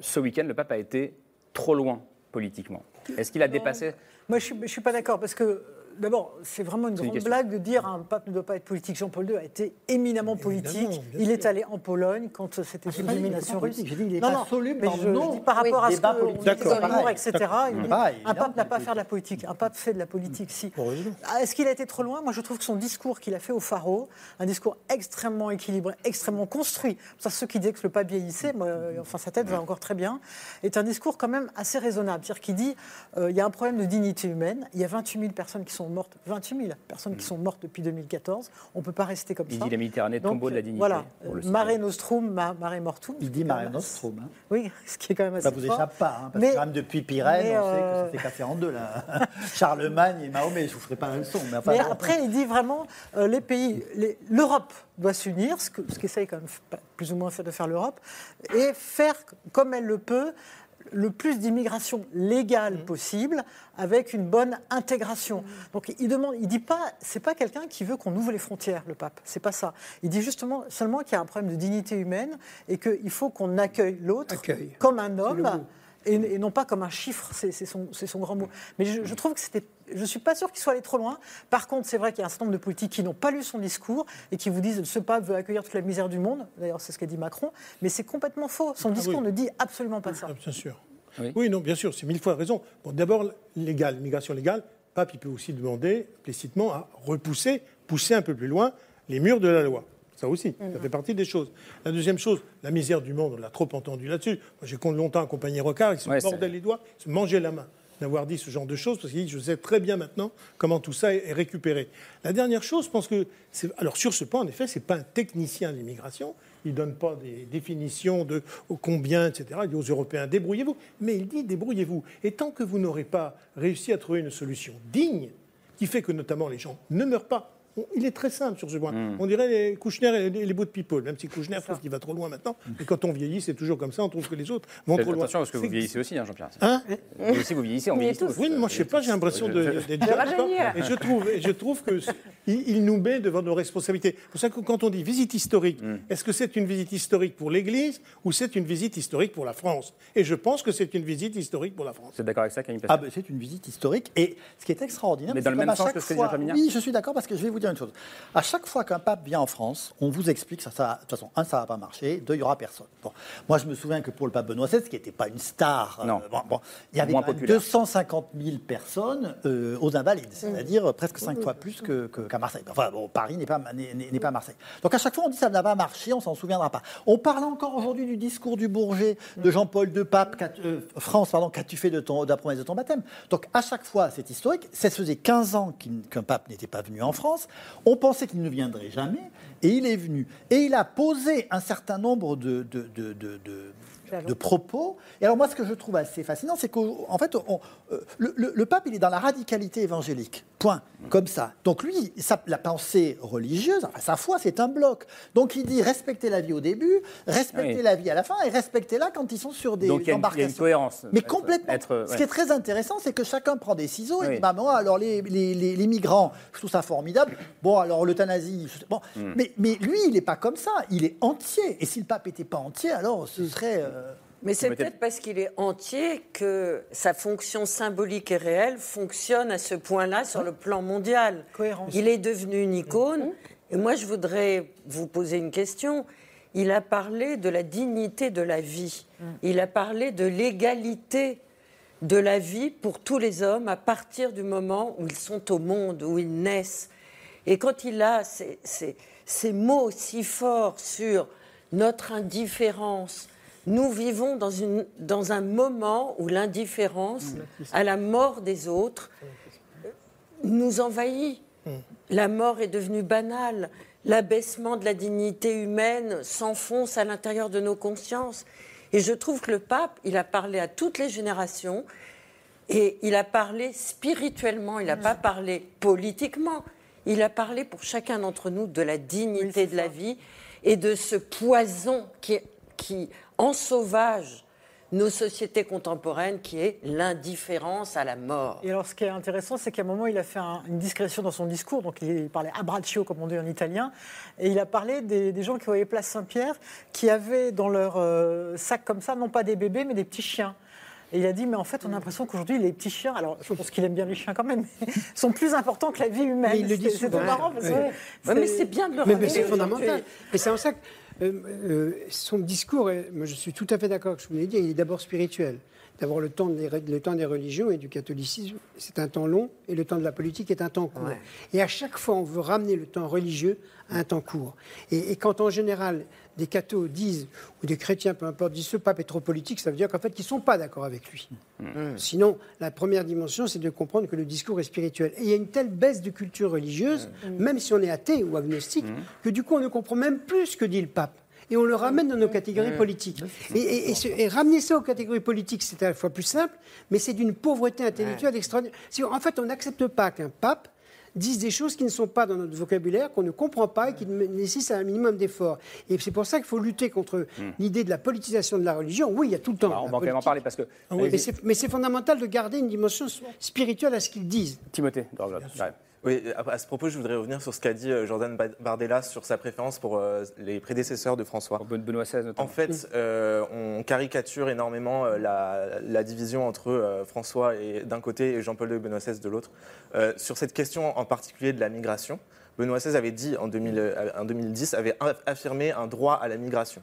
ce week-end, le pape a été trop loin politiquement? Est-ce qu'il a dépassé? Moi, je ne suis pas d'accord parce que. D'abord, c'est vraiment une grande blague de dire un pape ne doit pas être politique. Jean-Paul II a été éminemment politique. Évidemment, il est allé en Pologne quand c'était Ah, pas qu'il domination pas russe. j'ai dit qu'il est non, non, absolument mais je, non. je dis par Oui, rapport à ce débat que politique, on dit pareil. etc. Il dit, Pareil, un pape n'a pas à faire de la politique. Un pape fait de la politique, si. Ah, Est-ce qu'il a été trop loin? Moi, je trouve que son discours qu'il a fait au Pharo, un discours extrêmement équilibré, extrêmement construit. Ça, ceux qui disaient que le pape vieillissait, moi, euh, enfin sa tête va encore très bien, est un discours quand même assez raisonnable. C'est-à-dire qu'il dit euh, il y a un problème de dignité humaine. Il y a 28 000 personnes qui sont mortes, 28 000 personnes qui sont mortes depuis 2014. On ne peut pas rester comme Il ça. dit la Méditerranée, Donc, tombeau de la dignité. Voilà, euh. Mare Nostrum, ma- Mare Mortum. Il dit Mare Nostrum. hein. Oui, ce qui est quand même assez Ça vous fort. échappe pas, hein, parce Mais- que même depuis Pyrène, mais, on sait que euh, ça s'est cassé en deux là. Charlemagne et Mahomet, je vous ferai pas la leçon. Mais, enfin, Mais bon. après, il dit vraiment, euh, les pays, les- l'Europe doit s'unir, ce que- ce qu'essaye quand même plus ou moins de faire l'Europe, et faire comme elle le peut le plus d'immigration légale Mmh. possible, avec une bonne intégration. Donc il demande, il dit pas, c'est pas quelqu'un qui veut qu'on ouvre les frontières, le pape. C'est pas ça. Il dit justement seulement qu'il y a un problème de dignité humaine et qu'il faut qu'on accueille l'autre comme un homme. Et, et non pas comme un chiffre, c'est son, grand mot. Mais je, je trouve que c'était. Je ne suis pas sûr qu'il soit allé trop loin. Par contre, c'est vrai qu'il y a un certain nombre de politiques qui n'ont pas lu son discours et qui vous disent ce pape veut accueillir toute la misère du monde. D'ailleurs, c'est ce qu'a dit Macron. Mais c'est complètement faux. Son Ah discours oui. ne dit absolument pas ça. Ah, bien sûr. Oui. non, bien sûr, c'est mille fois raison. Bon, D'abord, légal, migration légale, pape, il peut aussi demander implicitement à repousser, pousser un peu plus loin les murs de la loi. Ça aussi, ça fait partie des choses. La deuxième chose, la misère du monde, on l'a trop entendu là-dessus. Moi, j'ai longtemps accompagné Rocard, il se Ouais, mordait les doigts, il se mangeait la main d'avoir dit ce genre de choses, parce qu'il dit, je sais très bien maintenant comment tout ça est récupéré. La dernière chose, je pense que, alors sur ce point, en effet, c'est pas un technicien de l'immigration, il ne donne pas des définitions de combien, etc. Il dit aux Européens, débrouillez-vous. Mais il dit, débrouillez-vous. Et tant que vous n'aurez pas réussi à trouver une solution digne, qui fait que notamment les gens ne meurent pas, il est très simple sur ce point. Hmm. On dirait les Kouchner et les, les bouts de people, même si Kouchner trouve qu'il va trop loin maintenant. Et quand on vieillit, c'est toujours comme ça, on trouve que les autres vont trop loin. Attention parce que vous vieillissez aussi, hein, Jean-Pierre. Hein Vous aussi, vous vieillissez, on vieillit tous. Oui, mais moi je sais pas, j'ai l'impression d'être. Et je trouve, et je trouve que il, il nous met devant nos responsabilités. C'est pour ça que quand on dit visite historique, Hmm. est-ce que c'est une visite historique pour l'Église ou c'est une visite historique pour la France? Et je pense que c'est une visite historique pour la France. Vous êtes d'accord avec ça, Camille Ah ben, c'est une visite historique. Et ce qui est extraordinaire, Mais c'est dans le même sens que ce que Oui, je suis d'accord parce que je vais vous dire une chose. À chaque fois qu'un pape vient en France, on vous explique ça, ça. De toute façon, un, ça va pas marcher. Deux, il y aura personne. Bon. Moi, je me souviens que pour le pape Benoît XVI, qui n'était pas une star, euh, Non. bon, bon, il y avait Moins quand même populaire. 250 000 personnes euh, aux Invalides, c'est-à-dire presque cinq fois plus que- que- qu'à Marseille. Enfin, bon, Paris n'est pas, n'est- pas Marseille. Donc à chaque fois, on dit ça n'a pas marché, on s'en souviendra pas. On parle encore aujourd'hui du discours du Bourget de Jean-Paul II, pape, euh, France, pardon, qu'as-tu fait de, ton, de la promesse de ton baptême? Donc à chaque fois, c'est historique. Ça faisait 15 ans qu'un pape n'était pas venu en France. On pensait qu'il ne viendrait jamais, et il est venu. Et il a posé un certain nombre de, de, de- propos. Et alors moi, ce que je trouve assez fascinant, c'est qu'en fait, on- euh, le, le- le pape, il est dans la radicalité évangélique. Point. Comme ça. Donc lui, sa- la pensée religieuse, enfin, sa foi, c'est un bloc. Donc il dit respectez la vie au début, respectez Oui. la vie à la fin, et respectez-la quand ils sont sur des Donc il y, a une- il y a embarcations. une cohérence. Mais Être- complètement. être- Ce qui est très intéressant, c'est que chacun prend des ciseaux et dit bah, moi, alors les, les- les- les migrants, je trouve ça formidable. Bon, alors l'euthanasie. je- Bon. Hmm. Mais, mais lui, il n'est pas comme ça. Il est entier. Et si le pape n'était pas entier, alors ce serait. euh, Mais c'est peut-être parce qu'il est entier que sa fonction symbolique et réelle fonctionne à ce point-là sur le plan mondial. Il est devenu une icône. Et moi, je voudrais vous poser une question. Il a parlé de la dignité de la vie. Il a parlé de l'égalité de la vie pour tous les hommes à partir du moment où ils sont au monde, où ils naissent. Et quand il a ces, ces- ces mots si forts sur notre indifférence, nous vivons dans, une, dans un moment où l'indifférence à la mort des autres nous envahit. La mort est devenue banale. L'abaissement de la dignité humaine s'enfonce à l'intérieur de nos consciences. Et je trouve que le pape, il a parlé à toutes les générations et il a parlé spirituellement, il n'a pas parlé politiquement. Il a parlé pour chacun d'entre nous de la dignité de la vie et de ce poison qui, qui ensauvage nos sociétés contemporaines, qui est l'indifférence à la mort. Et alors, ce qui est intéressant, c'est qu'à un moment, il a fait un- une discrétion dans son discours. Donc, il parlait a braccio, comme on dit en italien. Et il a parlé des, des gens qui voyaient Place Saint-Pierre, qui avaient dans leur euh, sac comme ça, non pas des bébés, mais des petits chiens. Et il a dit, mais en fait, on a l'impression qu'aujourd'hui, les petits chiens, alors je pense qu'il aime bien les chiens quand même, sont plus importants que la vie humaine. Mais il le dit C'est- souvent. C'est marrant parce que Ouais. c'est- mais c'est bien de le Mais, rappeler mais c'est fondamental. Et c'est en ça que son discours, est- je suis tout à fait d'accord avec ce que vous de dire, il est d'abord spirituel. D'abord, le, temps des, le temps des religions et du catholicisme, c'est un temps long, et le temps de la politique est un temps court. Ouais. Et à chaque fois, on veut ramener le temps religieux à un temps court. Et, et quand en général, des cathos disent, ou des chrétiens, peu importe, disent ce pape est trop politique, ça veut dire qu'en fait, ils ne sont pas d'accord avec lui. Sinon, la première dimension, c'est de comprendre que le discours est spirituel. Et il y a une telle baisse de culture religieuse, même si on est athée ou agnostique, que du coup, on ne comprend même plus ce que dit le pape. Et on le ramène dans nos catégories politiques. Et, et- et ce- et ramener ça aux catégories politiques, c'est à la fois plus simple, mais c'est d'une pauvreté intellectuelle extraordinaire. En fait, on n'accepte pas qu'un pape dise des choses qui ne sont pas dans notre vocabulaire, qu'on ne comprend pas et qui nécessitent un minimum d'effort. Et c'est pour ça qu'il faut lutter contre l'idée de la politisation de la religion. Oui, il y a tout le temps. Alors, la on va quand même en parler parce que. Mais c'est- mais c'est fondamental de garder une dimension spirituelle à ce qu'ils disent. Timothée. Oui, à ce propos, je voudrais revenir sur ce qu'a dit euh, Jordan Ba- Bardella sur sa préférence pour euh, les prédécesseurs de François. Benoît XVI notamment. En fait, euh, on caricature énormément la, la division entre euh, François et- d'un côté et Jean-Paul II et Benoît XVI de l'autre. Euh, sur cette question en particulier de la migration, Benoît XVI avait dit en, 2000, en 2010, avait aff- affirmé un droit à la migration.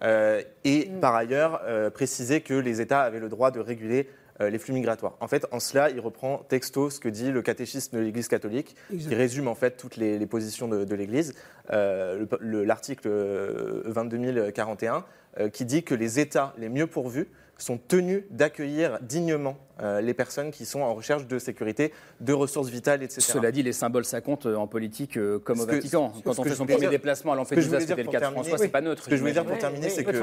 Euh, et par ailleurs, euh, précisé que les États avaient le droit de réguler euh, les flux migratoires. En fait, en cela, il reprend texto ce que dit le catéchisme de l'Église catholique, qui résume en fait toutes les, les positions de, de l'Église. Euh, le- le- L'article euh, 22041 euh, qui dit que les États les mieux pourvus sont tenus d'accueillir dignement euh, les personnes qui sont en recherche de sécurité, de ressources vitales, etc. Cela dit, les symboles, ça compte euh, en politique euh, comme au Ce Vatican. Quand on fait son premier dire- déplacement à voulais c'était dire le pour cas de terminer- François, c'est pas neutre. Ce que je voulais dire pour terminer, c'est que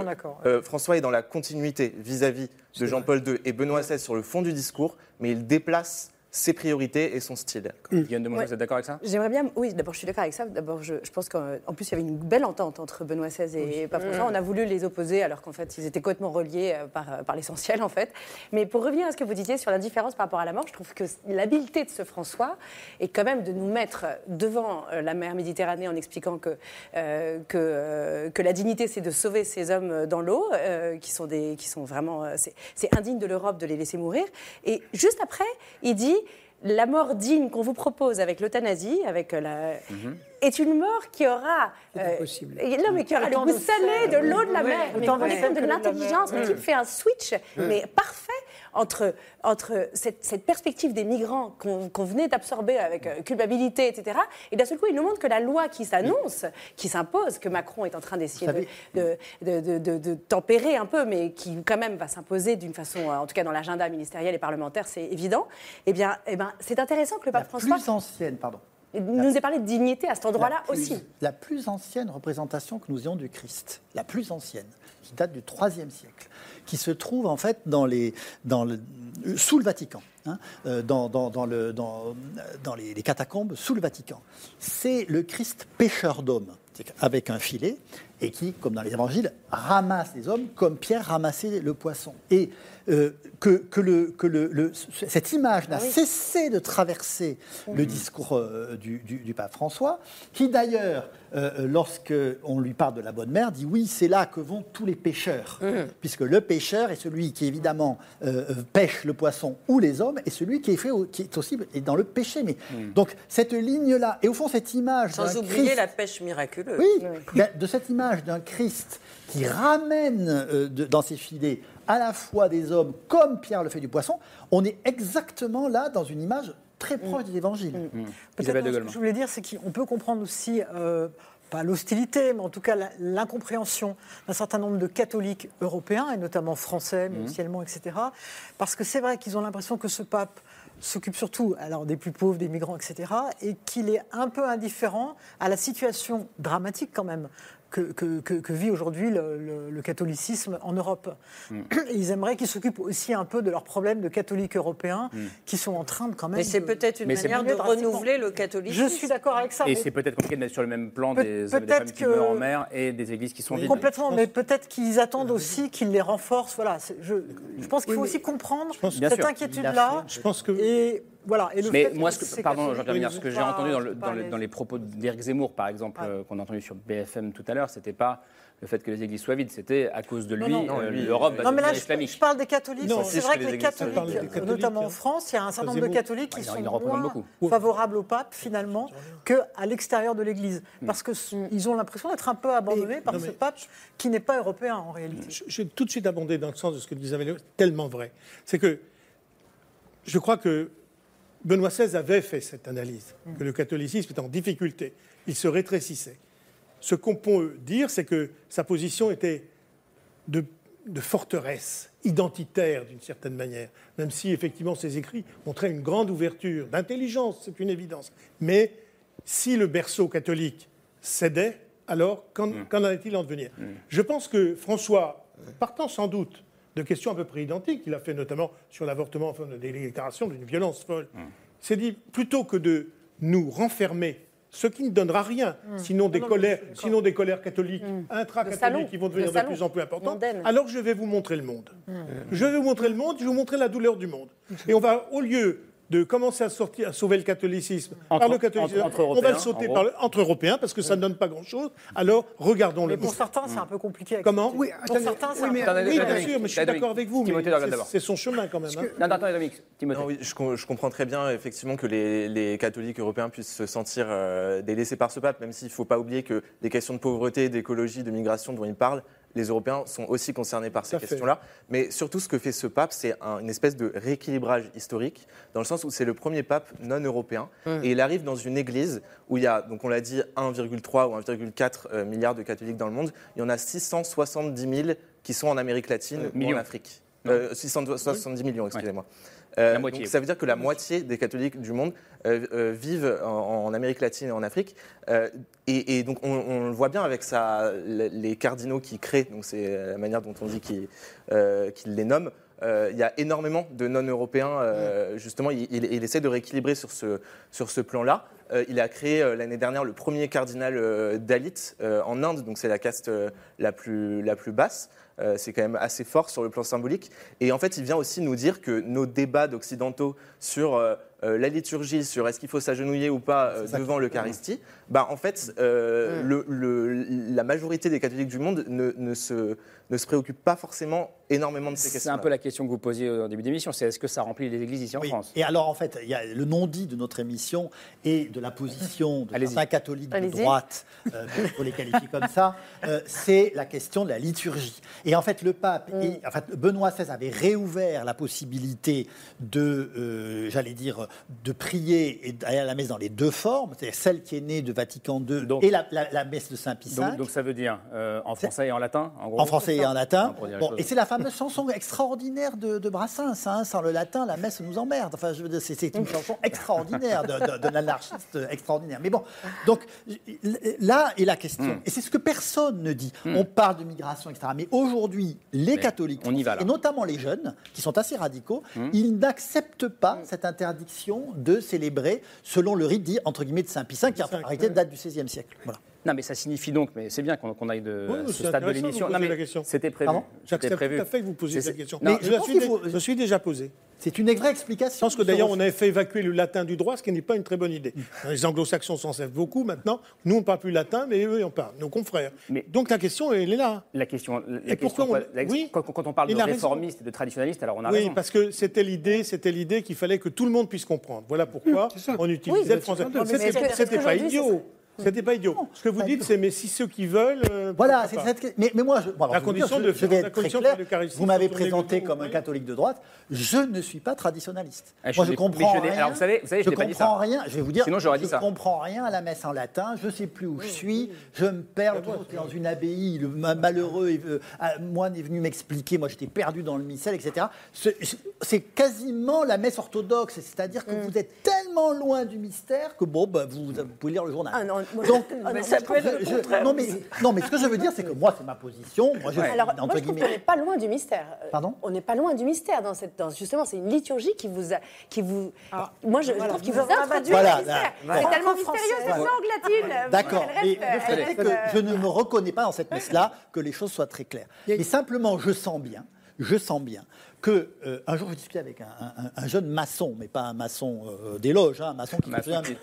euh, François est dans la continuité vis-à-vis de Jean-Paul II et Benoît XVI sur le fond du discours, mais il déplace ses priorités et son style. Yann de Mongeau, Ouais. vous êtes d'accord avec ça? J'aimerais bien, oui, d'abord je suis d'accord avec ça. D'abord, je, je pense qu'en en plus il y avait une belle entente entre Benoît XVI et Pape François. On a voulu les opposer alors qu'en fait ils étaient complètement reliés euh, par, euh, par l'essentiel en fait. Mais pour revenir à ce que vous disiez sur la différence par rapport à la mort, je trouve que l'habileté de ce François est quand même de nous mettre devant euh, la mer Méditerranée en expliquant que, euh, que, euh, que la dignité c'est de sauver ces hommes dans l'eau, euh, qui, sont des, qui sont vraiment. c'est- c'est indigne de l'Europe de les laisser mourir. Et juste après, il dit la mort digne qu'on vous propose avec l'euthanasie, avec euh, la, est une mort qui aura. euh, et- non, mais qui aura le goût de salé de l'eau de la mer. Mais vous de rendez compte la l'intelligence. Le type fait un switch, mais parfait, entre, entre cette, cette perspective des migrants qu'on venait d'absorber avec euh, culpabilité, etc. Et d'un seul coup, il nous montre que la loi qui s'annonce, qui s'impose, que Macron est en train d'essayer de, de, de- de- de- de tempérer un peu, mais qui quand même va s'imposer d'une façon, euh, en tout cas dans l'agenda ministériel et parlementaire, c'est évident. Eh bien, eh ben, c'est intéressant que le pape François Plus ancienne, pardon. Nous ait parlé de dignité à cet endroit-là aussi. La plus ancienne représentation que nous ayons du Christ, la plus ancienne, qui date du IIIe siècle, qui se trouve en fait dans les, dans le, sous le Vatican, hein, euh, dans, dans- dans le, dans, dans les, les catacombes sous le Vatican. C'est le Christ pêcheur d'hommes, avec un filet, et qui, comme dans les évangiles, ramasse les hommes comme Pierre ramassait le poisson. Et euh, que, que le, que le, le- cette image n'a Ah oui. cessé de traverser le discours euh, du, du- du pape François, qui d'ailleurs, euh, lorsque on lui parle de la bonne mère, dit oui, c'est là que vont tous les pêcheurs, Mhm. puisque le pêcheur est celui qui évidemment euh, euh, pêche le poisson ou les hommes, et celui qui est fait, au- qui est aussi est dans le péché. Mais donc cette ligne-là, et au fond cette image Sans oublier Christ- la pêche miraculeuse. oui, ben, de cette image d'un Christ qui ramène euh, de- dans ses filets à la fois des hommes comme Pierre le fait du poisson, on est exactement là dans une image très Mm. proche des évangiles. Peut-être ce que je voulais dire, c'est qu'on peut comprendre aussi, euh, pas l'hostilité, mais en tout cas l'incompréhension d'un certain nombre de catholiques européens, et notamment français, mais aussi allemands, etc. Parce que c'est vrai qu'ils ont l'impression que ce pape s'occupe surtout alors, des plus pauvres, des migrants, etc., et qu'il est un peu indifférent à la situation dramatique quand même que, que- que- que vit aujourd'hui le, le- le catholicisme en Europe. Et ils aimeraient qu'ils s'occupent aussi un peu de leurs problèmes de catholiques européens Mm. qui sont en train de quand même... Mais c'est peut-être une Mais manière de renouveler le catholicisme. Je suis d'accord avec ça. Et mais- c'est peut-être compliqué de mettre sur le même plan des hommes et des femmes qui meurent en mer et des églises qui sont vides. Complètement, mais peut-être qu'ils attendent aussi qu'ils les renforcent. Voilà, je, je pense qu'il Oui, faut aussi comprendre Bien cette sûr. inquiétude-là. Je pense que. Et voilà. Et le Mais fait moi, ce que- pardon, ce j'ai entendu dans, le- les, l'aise. dans les propos d'Éric Zemmour, par exemple, euh, qu'on a entendu sur BFM tout à l'heure, c'était pas le fait que les églises soient vides, c'était à cause de lui, euh, lui, l'Europe va Non, mais là, devenir je, islamique. je parle des catholiques. Non, c'est vrai que que les catholiques, notamment en hein. France, il y a un certain nombre de catholiques qui Ah, en- sont moins beaucoup. favorables au pape, finalement, qu'à l'extérieur de l'Église. Parce qu'ils ont l'impression d'être un peu abandonnés par ce pape qui n'est pas européen, en réalité. Je, vais tout de suite abonder dans le sens de ce que disait tellement vrai. C'est que je crois que Benoît XVI avait fait cette analyse, que le catholicisme est en difficulté, il se rétrécissait. Ce qu'on peut dire, c'est que sa position était de, de forteresse identitaire d'une certaine manière, même si effectivement ses écrits montraient une grande ouverture, d'intelligence, c'est une évidence. Mais si le berceau catholique cédait, alors qu'en qu'en en est-il en devenir? Je pense que François, partant sans doute de questions à peu près identiques, il a fait notamment sur l'avortement, enfin, des déclarations d'une violence folle, s'est dit plutôt que de nous renfermer, ce qui ne donnera rien, sinon, des non, colères, je suis sinon des colères catholiques, salon. intra-catholiques qui vont devenir De plus en plus importantes, Mondaine. alors je vais vous montrer le monde. Je vais vous montrer le monde, je vais vous montrer la douleur du monde. Et on va, au lieu de commencer à sortir, à sauver le catholicisme Entre- par le catholicisme, entre- entre on va le sauter en par gros. le- entre Européens parce que ça ne donne pas grand-chose. Alors regardons Mais le pour monde. certains, c'est un peu compliqué. à Comment. Oui, pour attendez, certains, oui, un mais- peu Attendez, oui, bien Dominique, sûr, mais je suis d'accord avec vous. mais c'est- d'abord. C'est son chemin quand même. hein. Non, non, attendez, Dominique. Timothée. Non, oui, je, com- je comprends très bien effectivement que les, les catholiques européens puissent se sentir euh, délaissés par ce pape, même s'il ne faut pas oublier que les questions de pauvreté, d'écologie, de migration dont il parle, les Européens sont aussi concernés par ces questions-là. Mais surtout, ce que fait ce pape, c'est un- une espèce de rééquilibrage historique, dans le sens où c'est le premier pape non européen, Mm. et il arrive dans une église où il y a, donc on l'a dit, 1,3 ou 1,4 euh, milliards de catholiques dans le monde. Il y en a 670 000 qui sont en Amérique latine ou en Afrique. Euh, 670 millions, excusez-moi. Euh, donc ça veut dire que la moitié des catholiques du monde euh, euh, vivent en, en Amérique latine et en Afrique. Et, et donc on, on le voit bien avec ça, les cardinaux qui créent, donc c'est la manière dont on dit qu'ils qu'ils les nomment. Il y a énormément de non-européens, euh, justement, il, il- il essaie de rééquilibrer sur ce, sur ce plan-là. Il a créé l'année dernière le premier cardinal Dalit en Inde, donc c'est la caste la, plus, la plus basse. Euh, c'est quand même assez fort sur le plan symbolique. Et en fait, il vient aussi nous dire que nos débats d'occidentaux sur euh, la liturgie, sur est-ce qu'il faut s'agenouiller ou pas euh, devant l'Eucharistie, bah, en fait, euh, le- le- la majorité des catholiques du monde ne, ne se, ne se préoccupe pas forcément énormément de ces C'est questions. un peu la question que vous posiez au début d'émission, c'est est-ce que ça remplit les églises ici en Oui. France? Et alors, en fait, il y a le non-dit de notre émission et de la position de certains catholiques de droite, euh, pour les qualifier comme ça, euh, c'est la question de la liturgie. Et en fait, le pape, Mm. et- en fait, Benoît XVI avait réouvert la possibilité de, euh, j'allais dire, de prier et d'aller à la messe dans les deux formes, c'est-à-dire celle qui est née de Vatican II Donc- et la, la- la messe de Saint-Pie V. Donc, donc ça veut dire euh, en français et en latin, en gros En français et en latin. Bon, et c'est la fameuse chanson extraordinaire de, de Brassens. hein, sans le latin, la messe nous emmerde. Enfin, c'est, une chanson extraordinaire de l'anarchiste extraordinaire. Mais bon, donc là est la question. Hmm. Et c'est ce que personne ne dit. On parle de migration, etc. Mais aujourd'hui, les catholiques, on y va, là. et notamment les jeunes, qui sont assez radicaux, Hmm. ils n'acceptent pas cette interdiction de célébrer selon le rite dit entre guillemets de Saint Pie V, qui en réalité date du XVIe siècle. Voilà. Non, mais ça signifie donc, mais c'est bien qu'on aille de Oui, ce stade de l'émission. Non, mais c'était prévu. J'accepte tout à fait que vous posiez cette question. Non, Mais je, pense suis faut- je suis déjà posé. C'est une vraie explication. Je pense que d'ailleurs, on avait fait évacuer le latin du droit, ce qui n'est pas une très bonne idée. Les anglo-saxons s'en servent beaucoup maintenant. Nous, on ne parle plus latin, mais eux, on parle, nos confrères. Donc la question, elle est là. La question, la Et question pourquoi on- la- oui, quand, quand on parle de réformiste et de traditionnaliste, alors on a oui, raison. parce que c'était l'idée, c'était l'idée qu'il fallait que tout le monde puisse comprendre. Voilà pourquoi on utilisait Oui, le français. C'était pas idiot. C'était pas idiot. Ce que vous dites, c'est mais si ceux qui veulent. euh, Voilà, c'est cette- mais, mais moi, je, bon, alors, La je condition dire, de je, je faire- vais la être très clair. Vous m'avez présenté comme un catholique de droite. Je ne suis pas traditionnaliste. Ah, je moi, je comprends je rien. alors, vous savez- vous savez, je l'ai pas dit comprends ça. rien. Je vais vous dire. Sinon, j'aurais dit je ça. comprends rien à la messe en latin. Je ne sais plus où je suis. Je me perds. Dans une abbaye. Le ma- malheureux est- euh, ah, moine est venu m'expliquer. Moi, j'étais perdu dans le missel, etc. C'est- quasiment la messe orthodoxe. C'est-à-dire que vous êtes tellement loin du mystère que bon, bah, vous, vous pouvez lire le journal. Ah non, Donc, ah, ça je- non, mais, non, mais ce que je veux dire, c'est que moi, c'est ma position. Moi, je Alors, entre moi, je trouve guillemets. qu'on n'est pas loin du mystère. Euh, Pardon? On n'est pas loin du mystère dans cette. Dans, justement, c'est une liturgie qui vous. A, qui vous moi, je, voilà, trouve qu'il vous avons introduit Voilà, le mystère. là, C'est bon. tellement mystérieux, cette Voilà. langue latine. D'accord. Le fait est que je ne me reconnais pas dans cette messe-là, que les choses soient très claires. Mais simplement, je sens bien, je sens bien que euh, un jour, je discutais avec un, un- un jeune maçon, mais pas un maçon euh, des loges, hein, un maçon qui Maçon faisait un- qui-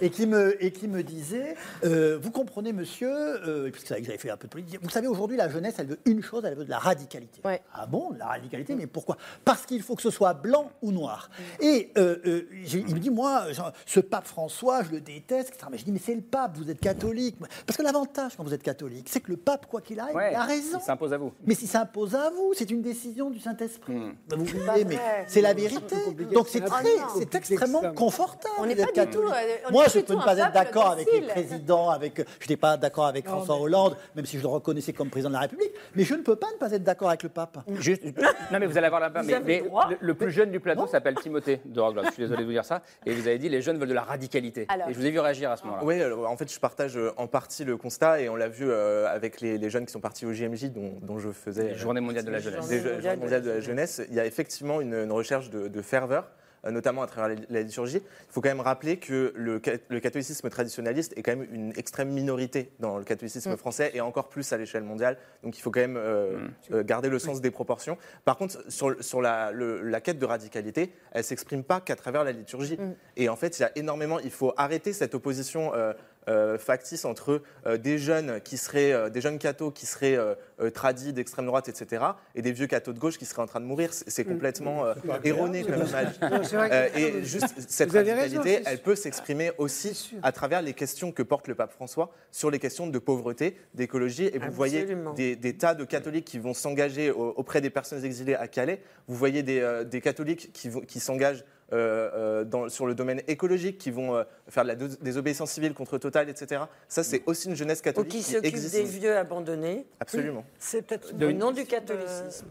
et qui me et qui me disait, euh, vous comprenez, monsieur, euh, et puis c'est vrai que j'avais fait un peu de politique. Vous savez, aujourd'hui, la jeunesse, elle veut une chose, elle veut de la radicalité. Ah bon, la radicalité, mais pourquoi? Parce qu'il faut que ce soit blanc ou noir. Et euh, euh, j'ai- il me dit, moi, genre, ce pape François, je le déteste, etc. Mais je dis, mais c'est le pape, vous êtes catholique. Parce que l'avantage quand vous êtes catholique, c'est que le pape, quoi qu'il Ouais, il a raison. Il s'impose à vous. Mais s'il s'impose à vous, c'est une décision du Saint-Esprit. Vous mais vrai. c'est la vérité. Donc c'est Ah très- c'est extrêmement confortable. On n'est d'être pas du tout, catholique. euh, Moi, je peux ne un pas être d'accord avec les présidents, avec. Je n'étais pas d'accord avec François Hollande, même si je le reconnaissais comme président de la République. Mais je ne peux pas ne pas être d'accord avec le pape. Juste- non, mais vous allez avoir la mais, mais le plus jeune du plateau s'appelle Timothée de Roglotte. Je suis désolé de vous dire ça. Et vous avez dit les jeunes veulent de la radicalité. Alors. Et je vous ai vu réagir à ce moment-là. Oui, alors, en fait, je partage euh, en partie le constat et on l'a vu euh, avec les, les jeunes qui sont partis au JMJ dont, dont je faisais. Les Journées mondiales de la jeunesse. Mondiales mondiales de la la jeunesse. Il y a effectivement une, une recherche de, de ferveur. euh, notamment à travers la, liturgie. Il faut quand même rappeler que le, ca- le catholicisme traditionnaliste est quand même une extrême minorité dans le catholicisme Mm. français et encore plus à l'échelle mondiale. Donc il faut quand même euh, euh, garder le sens des proportions. Par contre, sur, sur la, le- la quête de radicalité, elle s'exprime pas qu'à travers la liturgie. Mm. Et en fait, il y a énormément. Il faut arrêter cette opposition. euh, euh, factice entre euh, des jeunes qui seraient euh, des jeunes cathos qui seraient euh, tradis d'extrême droite etc et des vieux cathos de gauche qui seraient en train de mourir. C'est c'est complètement euh, erroné comme image. et juste cette radicalité elle peut s'exprimer aussi à travers les questions que porte le pape François sur les questions de pauvreté d'écologie. Et vous voyez des, des tas de catholiques qui vont s'engager au- auprès des personnes exilées à Calais. Vous voyez des, des catholiques qui, s'engagent dans- sur le domaine écologique, qui vont euh, faire de la dés- désobéissance civile contre Total, etc. Ça, c'est aussi une jeunesse Ou catholique qui qui s'occupe existe. des vieux abandonnés. Absolument. C'est peut-être Au nom du catholicisme.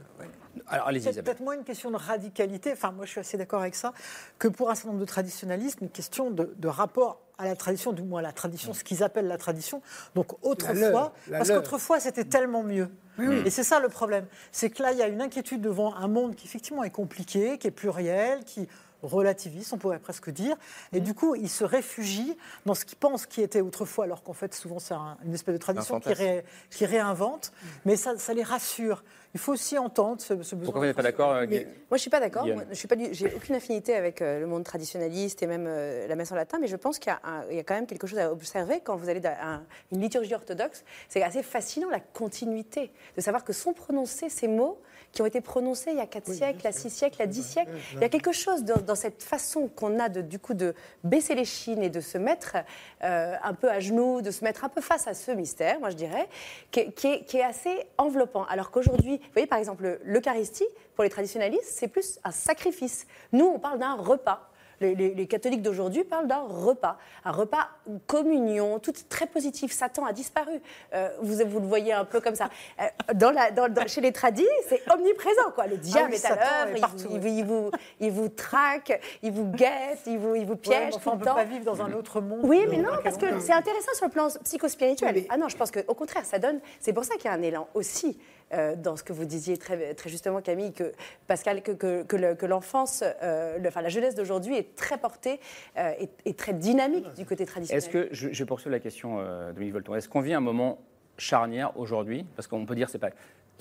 Alors, allez-y, C'est Isabelle. peut-être moins une question de radicalité, enfin moi je suis assez d'accord avec ça, que pour un certain nombre de traditionalistes, une question de, de rapport à la tradition, du moins à la tradition, ce qu'ils appellent la tradition. Donc autrefois, parce qu'autrefois c'était tellement mieux. oui. Et c'est ça le problème, c'est que là il y a une inquiétude devant un monde qui effectivement est compliqué, qui est pluriel, qui relativiste, on pourrait presque dire, et du coup ils se réfugient dans ce qu'ils pensent qui était autrefois, alors qu'en fait souvent c'est un- une espèce de tradition qui, ré- qui réinvente, mais ça, ça les rassure. Il faut aussi entendre ce, ce besoin. Pourquoi vous n'êtes pas d'accord euh, Guy Moi, je suis pas d'accord. Je suis pas, du- j'ai aucune affinité avec euh, le monde traditionnaliste et même euh, la messe en latin, mais je pense qu'il y, a un- il y a quand même quelque chose à observer quand vous allez dans un- une liturgie orthodoxe. C'est assez fascinant la continuité de savoir que sont prononcés ces mots qui ont été prononcées il y a 4 siècles, a 6 siècles, a 10 siècles. Il y a quelque chose dans, dans cette façon qu'on a de, du coup de baisser les chines et de se mettre euh, un peu à genoux, de se mettre un peu face à ce mystère, moi je dirais, qui, est- qui est, qui est assez enveloppant. Alors qu'aujourd'hui, vous voyez par exemple, l'Eucharistie, pour les traditionalistes, c'est plus un sacrifice. Nous, on parle d'un repas. Les, les- les catholiques d'aujourd'hui parlent d'un repas, un repas communion, tout très positif. Satan a disparu. Euh, vous, vous le voyez un peu comme ça. Euh, dans la, dans- dans- chez les tradis, c'est omniprésent. Quoi. Le diable oui, est à l'œuvre, il, vous- il vous- il vous, il vous traque, il vous guette, il vous, il vous Ouais, piège. mais enfin, tout on le peut temps. pas vivre dans un autre monde. Oui, mais non, parce que est. c'est intéressant sur le plan psychospirituel. Ah non, je pense qu'au contraire, ça donne. C'est pour ça qu'il y a un élan aussi euh, dans ce que vous disiez très, justement, Camille, que Pascal, que, que, que le- que l'enfance, euh, enfin la jeunesse d'aujourd'hui est très portée euh, et, et très dynamique du côté traditionnel. Est-ce que, je, je vais poursuivre la question euh, Dominique Volton, est-ce qu'on vit un moment charnière aujourd'hui? Parce qu'on peut dire c'est pas.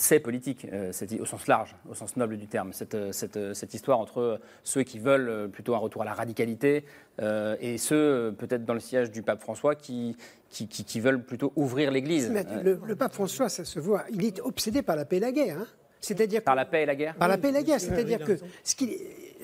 C'est politique, euh, au sens large, au sens noble du terme, cette, euh, cette, euh, cette histoire entre ceux qui veulent plutôt un retour à la radicalité euh, et ceux, peut-être dans le siège du pape François, qui, qui, qui- qui veulent plutôt ouvrir l'Église. Le, le pape François, ça se voit, il est obsédé par la paix et la guerre. hein. C'est-à-dire par la paix et la guerre par la paix et la guerre. C'est-à-dire que ce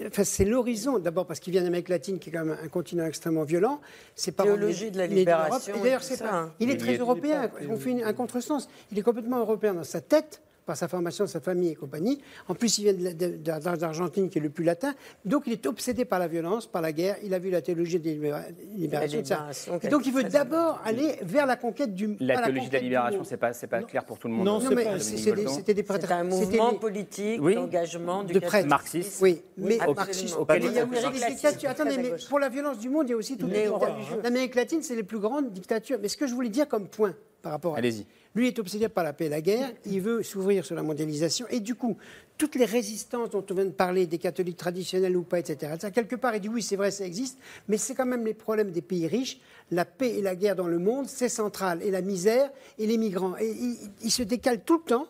enfin, c'est l'horizon, d'abord parce qu'il vient d'Amérique latine, qui est quand même un continent extrêmement violent. C'est pas Théologie de la libération d'ailleurs, c'est pas- hein. il est Il très européen. On fait une- un contresens. Il est complètement européen dans sa tête par sa formation, sa famille et compagnie. En plus, il vient de la- de- de- d'Argentine, qui est le plus latin. Donc, il est obsédé par la violence, par la guerre. Il a vu la théologie de la libéra- libération. La de ça. libération, Et donc, il veut d'abord aller vers la conquête du. La théologie de la conquête du libération, c'est pas, c'est pas clair pour tout le monde. Non, des- Volton. c'était des C'est un mouvement politique Oui. d'engagement du de prêtre. Marxiste. Oui, mais marxiste. Mais. Attendez, mais pour la violence du monde, il y a aussi toutes les Néo- dictatures. L'Amérique latine, c'est les plus grandes dictatures. Mais ce que je voulais dire comme point par rapport à. Allez-y. Lui est obsédé par la paix et la guerre. Il veut s'ouvrir sur la mondialisation. Et du coup, toutes les résistances dont on vient de parler, des catholiques traditionnels ou pas, etc., ça, quelque part, il dit oui, c'est vrai, ça existe. Mais c'est quand même les problèmes des pays riches. La paix et la guerre dans le monde, c'est central. Et la misère et les migrants. Et il, il se décale tout le temps.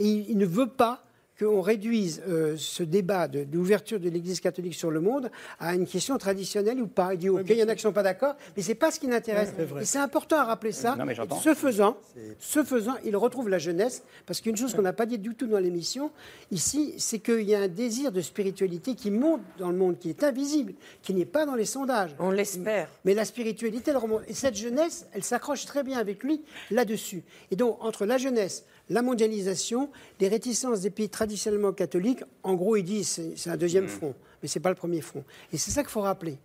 Et il, il ne veut pas qu'on réduise euh, ce débat de, de l'ouverture de l'Église catholique sur le monde à une question traditionnelle ou pas. Il dit, OK, il y en a qui ne sont pas d'accord, mais ce n'est pas ce qui l'intéresse. et c'est important à rappeler ça. Non, mais ce faisant, ce faisant, il retrouve la jeunesse, parce qu'une chose qu'on n'a pas dit du tout dans l'émission, ici, c'est qu'il y a un désir de spiritualité qui monte dans le monde, qui est invisible, qui n'est pas dans les sondages. On l'espère. Mais la spiritualité, elle remonte. Et cette jeunesse, elle s'accroche très bien avec lui là-dessus. Et donc, entre la jeunesse, la mondialisation, les réticences des pays traditionnellement catholiques, en gros, il dit c'est c'est un deuxième front, mais ce n'est pas le premier front. Et c'est ça qu'il faut rappeler.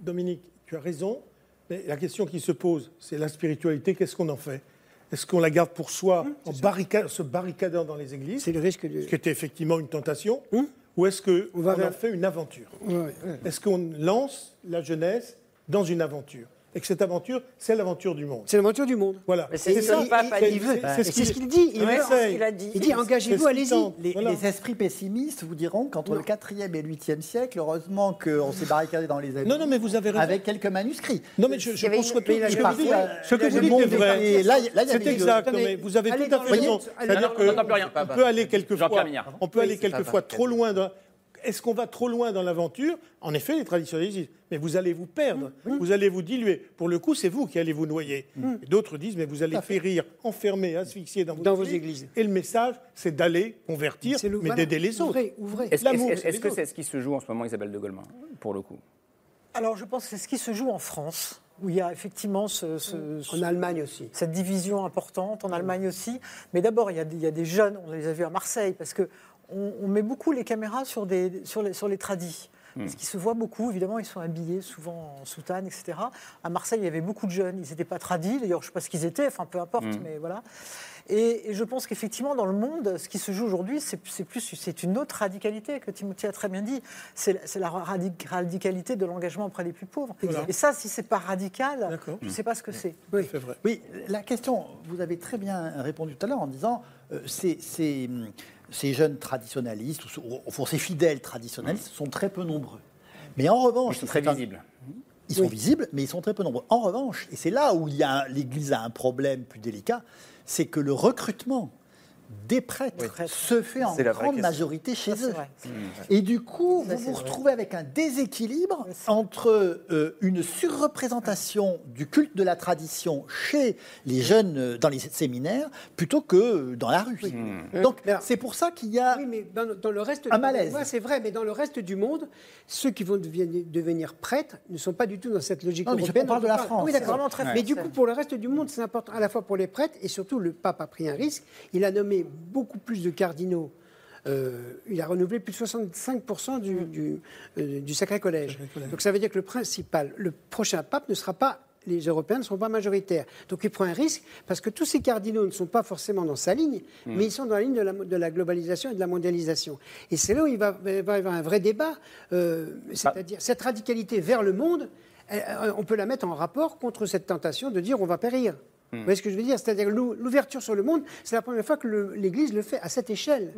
Dominique, tu as raison, mais la question qui se pose, c'est la spiritualité, qu'est-ce qu'on en fait? Est-ce qu'on la garde pour soi en barricade- se barricadant dans les églises? C'est le risque de... Ce qui était effectivement une tentation. Ou est-ce qu'on va en fait une aventure? Ouais. Est-ce qu'on lance la jeunesse dans une aventure? Et que cette aventure, c'est l'aventure du monde C'est l'aventure du monde. Voilà. C'est ce que le pape a c'est- ce qu'il qu'il dit. Il, Ouais, veut- c'est ce qu'il a dit. il dit engagez-vous, qu'il allez-y. Les, Voilà. les esprits pessimistes vous diront qu'entre le 4e et le 8e siècle, heureusement qu'on s'est barricadé dans les abîmes. Non, non, mais vous avez raison. Avec quelques manuscrits. Non, mais je, je Il conçois tout il ce que vous dites. Ce que il vous dites est vrai. il il C'est exact, mais vous avez tout à fait raison. C'est-à-dire qu'on peut aller quelquefois, trop loin. Est-ce qu'on va trop loin dans l'aventure? En effet, les traditionnalistes disent, mais vous allez vous perdre, vous allez vous diluer. Pour le coup, c'est vous qui allez vous noyer. Et D'autres disent, mais vous allez périr, enfermés, asphyxiés dans, Dans vos églises. Et le message, c'est d'aller convertir, le- mais voilà. d'aider les autres. Ouvrez, ouvrez. Est-ce que c'est ce qui se joue en ce moment, Isabelle de Golemin, pour le coup? Alors, je pense que c'est ce qui se joue en France, où il y a effectivement ce- ce- ce- En Allemagne aussi. cette division importante, en Allemagne aussi. Mais d'abord, il y a des jeunes, on les a vus à Marseille, parce que on, on met beaucoup les caméras sur, des, sur, les, sur les tradis. Parce qu'ils se voient beaucoup, évidemment, ils sont habillés souvent en soutane, etc. À Marseille, il y avait beaucoup de jeunes, ils n'étaient pas tradis, d'ailleurs, je ne sais pas ce qu'ils étaient, enfin peu importe, mais voilà. Et, et je pense qu'effectivement, dans le monde, ce qui se joue aujourd'hui, c'est c'est plus, c'est une autre radicalité que Timothy a très bien dit. C'est la- c'est la radi- radicalité de l'engagement auprès des plus pauvres. Voilà. Et ça, si c'est pas radical, je ne sais pas ce que c'est. Oui, c'est vrai. Oui, la question, vous avez très bien répondu tout à l'heure en disant euh, ces, ces, jeunes traditionalistes, ou, ou- ou ces fidèles traditionalistes, sont très peu nombreux. Mais en revanche, Ils sont très un- visibles. Ils sont visibles, mais ils sont très peu nombreux. En revanche, et c'est là où il y a- l'Église a un problème plus délicat, c'est que le recrutement des prêtres se fait en grande majorité chez eux. vrai. Et du coup, Ça, vous vous vrai. retrouvez avec un déséquilibre entre euh, une surreprésentation du culte de la tradition chez les jeunes euh, dans les séminaires plutôt que dans la rue. Donc, c'est pour ça qu'il y a Oui, mais dans, dans le reste un malaise. C'est vrai, mais dans le reste du monde, ceux qui vont devenir, devenir prêtres ne sont pas du tout dans cette logique Non, mais je- européenne. on parle de la France. Oui, d'accord. Vraiment très Mais du coup, pour le reste du monde, c'est important à la fois pour les prêtres et surtout le pape a pris un risque. Il a nommé beaucoup plus de cardinaux. Euh, il a renouvelé plus de 65% du, du, euh, du Sacré Collège. Donc ça veut dire que le principal, le prochain pape ne sera pas les Européens ne seront pas majoritaires. Donc il prend un risque parce que tous ces cardinaux ne sont pas forcément dans sa ligne, mais ils sont dans la ligne de la, de la globalisation et de la mondialisation. Et c'est là où il va, il va y avoir un vrai débat, euh, c'est-à-dire cette radicalité vers le monde, elle- on peut la mettre en rapport contre cette tentation de dire on va périr. Vous voyez ce que je veux dire? C'est-à-dire l'ou- l'ouverture sur le monde, c'est la première fois que l'Église le fait à cette échelle.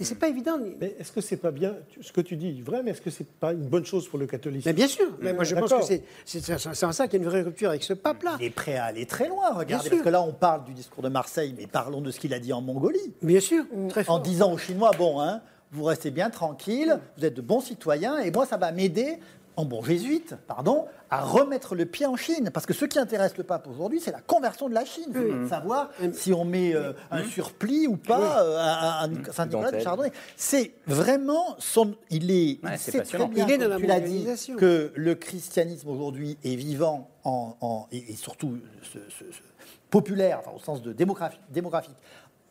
Et c'est pas évident. Mais est-ce que c'est pas bien ce que tu dis est vrai, mais est-ce que c'est pas une bonne chose pour le catholicisme? Mais bien sûr. Mais moi, je pense que c'est en ça qu'il y a une vraie rupture avec ce pape-là. Il est prêt à aller très loin, regardez, Bien sûr. parce que là on parle du discours de Marseille, mais parlons de ce qu'il a dit en Mongolie. Bien sûr, très En fort. disant aux Chinois, bon, hein, vous restez bien tranquille, vous êtes de bons citoyens, et moi ça va m'aider, en bon jésuite, pardon, à remettre le pied en Chine. Parce que ce qui intéresse le pape aujourd'hui, c'est la conversion de la Chine. C'est savoir si on met euh, un surplis ou pas euh, à, à- à Saint-Nicolas de. Chardonnay. C'est vraiment son. Il est. Ouais, il c'est très bien, Il est dans la tu l'as dit, mondialisation. que le christianisme aujourd'hui est vivant en, en- et, et surtout ce- ce- ce- populaire, enfin, au sens de démographique, démographique,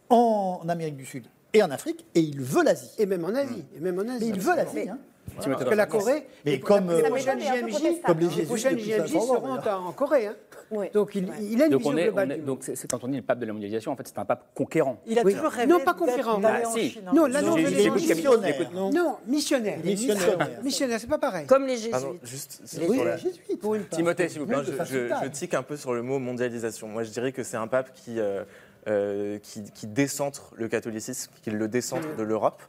en Amérique du Sud et en Afrique, et il veut l'Asie. Et même en Asie. Et même en Asie. Mais il veut l'Asie. Hein. Parce que la Corée, Mais les- comme, les euh, JMJ, contestable, comme les les jésuites prochaines depuis JMJ 500 ans, seront en Corée. hein. Oui. Donc il, il a une Donc, vision on est, globale on est- donc c'est, quand on dit le pape de la mondialisation, en fait, c'est un pape conquérant. Il a Oui. toujours rêvé Non, pas conquérant. Ah, si. Non, là, non. Camille, missionnaire. Non. Missionnaire. Missionnaire. Missionnaire, c'est pas pareil. Comme les jésuites. Pardon, juste Oui, les jésuites. Pour une part. Timothée, s'il vous plaît. Je, tique un peu sur le mot mondialisation. Moi, je dirais que c'est un pape qui, euh, qui, qui décentre le catholicisme, qui le décentre de l'Europe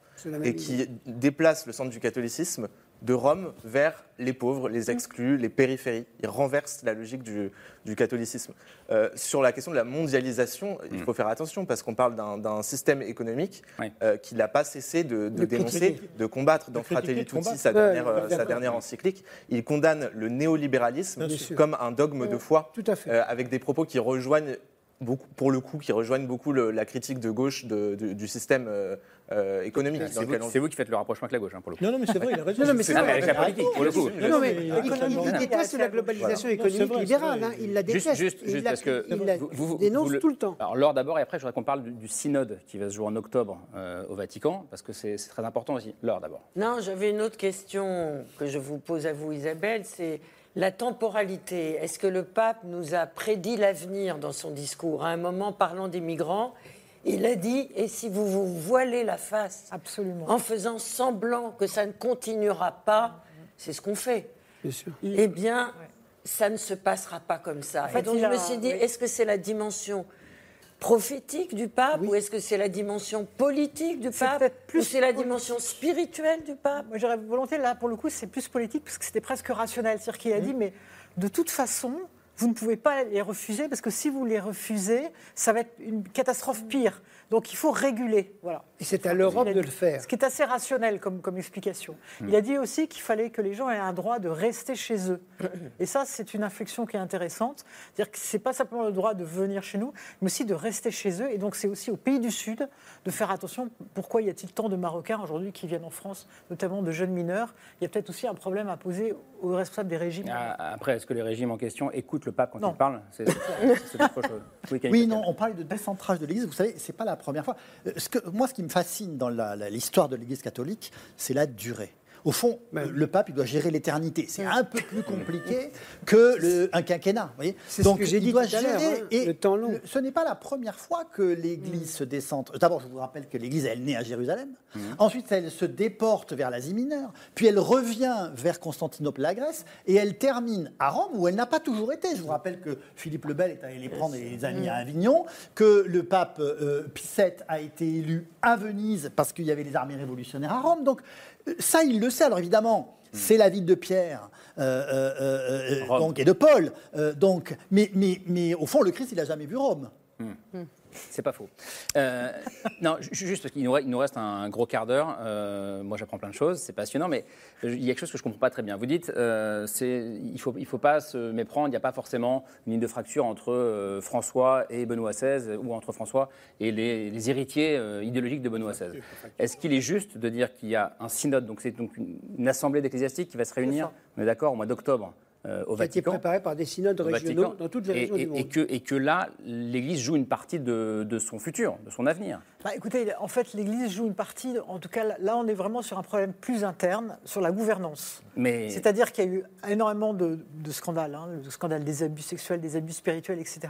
et qui déplace le centre du catholicisme de Rome vers les pauvres, les exclus, les périphéries. Il renverse la logique du, du catholicisme. Euh, sur la question de la mondialisation, il faut faire attention parce qu'on parle d'un système économique Ouais. euh, qui n'a pas cessé de, de De dénoncer, critiquer. de combattre dans De Fratelli de Tutti, sa dernière, ouais, euh, sa d'accord. dernière encyclique. Il condamne le néolibéralisme comme un dogme de foi Tout à fait. euh, avec des propos qui rejoignent beaucoup, pour le coup, qui rejoignent beaucoup le- la critique de gauche de- de- du système euh, euh, économique C'est vous, on qui faites le rapprochement avec la gauche, hein, pour le coup. Non, non, mais c'est vrai, il a raison. Non, non, mais c'est vrai. avec la politique, pour le coup. Non, non, mais Il déteste la globalisation économique libérale. hein. Il la déteste. juste, Il juste la- parce que vous, vous- dénonce tout le temps. Alors, Laure d'abord, et après, je voudrais qu'on parle du, synode qui va se jouer en octobre euh, au Vatican, parce que c'est très important aussi. Laure d'abord. Non, j'avais une autre question que je vous pose à vous, Isabelle, c'est la temporalité. Est-ce que le pape nous a prédit l'avenir dans son discours? À un moment, parlant des migrants, il a dit Et si vous vous voilez la face Absolument. en faisant semblant que ça ne continuera pas, c'est ce qu'on fait. Bien sûr. Eh bien, ça ne se passera pas comme ça. En fait, Et donc, je a- me suis dit oui. Est-ce que c'est la dimension prophétique du pape ou est-ce que c'est la dimension politique du pape plus ou c'est la dimension spirituelle du pape? Moi, j'aurais volonté, là, pour le coup, c'est plus politique, parce que c'était presque rationnel. C'est-à-dire qu'il a dit, mais de toute façon, vous ne pouvez pas les refuser, parce que si vous les refusez, ça va être une catastrophe pire. Donc, il faut réguler. Voilà. Et c'est à l'Europe de le faire. Ce qui est assez rationnel comme, comme explication. Il a dit aussi qu'il fallait que les gens aient un droit de rester chez eux. Et ça, c'est une inflexion qui est intéressante. C'est-à-dire que ce n'est pas simplement le droit de venir chez nous, mais aussi de rester chez eux. Et donc, c'est aussi au pays du Sud de faire attention. Pourquoi y a-t-il tant de Marocains aujourd'hui qui viennent en France, notamment de jeunes mineurs? Il y a peut-être aussi un problème à poser aux responsables des régimes. Ah, Après, est-ce que les régimes en question écoutent le pape quand Non. il parle? C'est c'est- c'est autre chose. Oui, non, on parle de décentrage de l'Église. Vous savez, c'est pas la première fois. Euh, Ce que, moi, ce qui me fascine dans l'histoire de l'Église catholique, c'est la durée. Au fond, euh, le pape, il doit gérer l'éternité. C'est un peu plus compliqué que le, un quinquennat. voyez C'est ce que j'ai il dit doit tout à l'heure, gérer. hein, et le temps long. ce n'est pas la première fois que l'Église se décentre. D'abord, je vous rappelle que l'Église, elle naît à Jérusalem. Mhm. Ensuite, elle se déporte vers l'Asie mineure. Puis elle revient vers Constantinople, la Grèce. Et elle termine à Rome, où elle n'a pas toujours été. Je vous rappelle que Philippe le Bel est allé les prendre et les a mis à Avignon. Que le pape euh, Pie VII a été élu à Venise parce qu'il y avait les armées révolutionnaires à Rome. Donc, ça, il le sait. Alors évidemment. C'est la ville de Pierre euh, euh, euh, donc, et de Paul. euh, donc, mais, mais, mais au fond, le Christ, il n'a jamais vu Rome. C'est pas faux. Euh, non, ju- juste parce qu'il nous, re- il nous reste un gros quart d'heure. Euh, moi, j'apprends plein de choses, c'est passionnant, mais il y a quelque chose que je comprends pas très bien. Vous dites, euh, il faut, il faut pas se méprendre. Il n'y a pas forcément une ligne de fracture entre euh, François et Benoît XVI, ou entre François et les, les héritiers euh, idéologiques de Benoît XVI. Est-ce qu'il est juste de dire qu'il y a un synode, donc c'est donc une, une assemblée d'ecclésiastiques qui va se réunir, on est d'accord, au mois d'octobre euh, au qui a été préparé par des synodes au régionaux Vatican. dans toutes les et, régions et- du monde. et que, et que là, l'Église joue une partie de, de son futur, de son avenir. Bah, écoutez, en fait, l'Église joue une partie, en tout cas là, on est vraiment sur un problème plus interne, sur la gouvernance. Mais C'est-à-dire qu'il y a eu énormément de, de scandales, hein, le scandale des abus sexuels, des abus spirituels, etc.,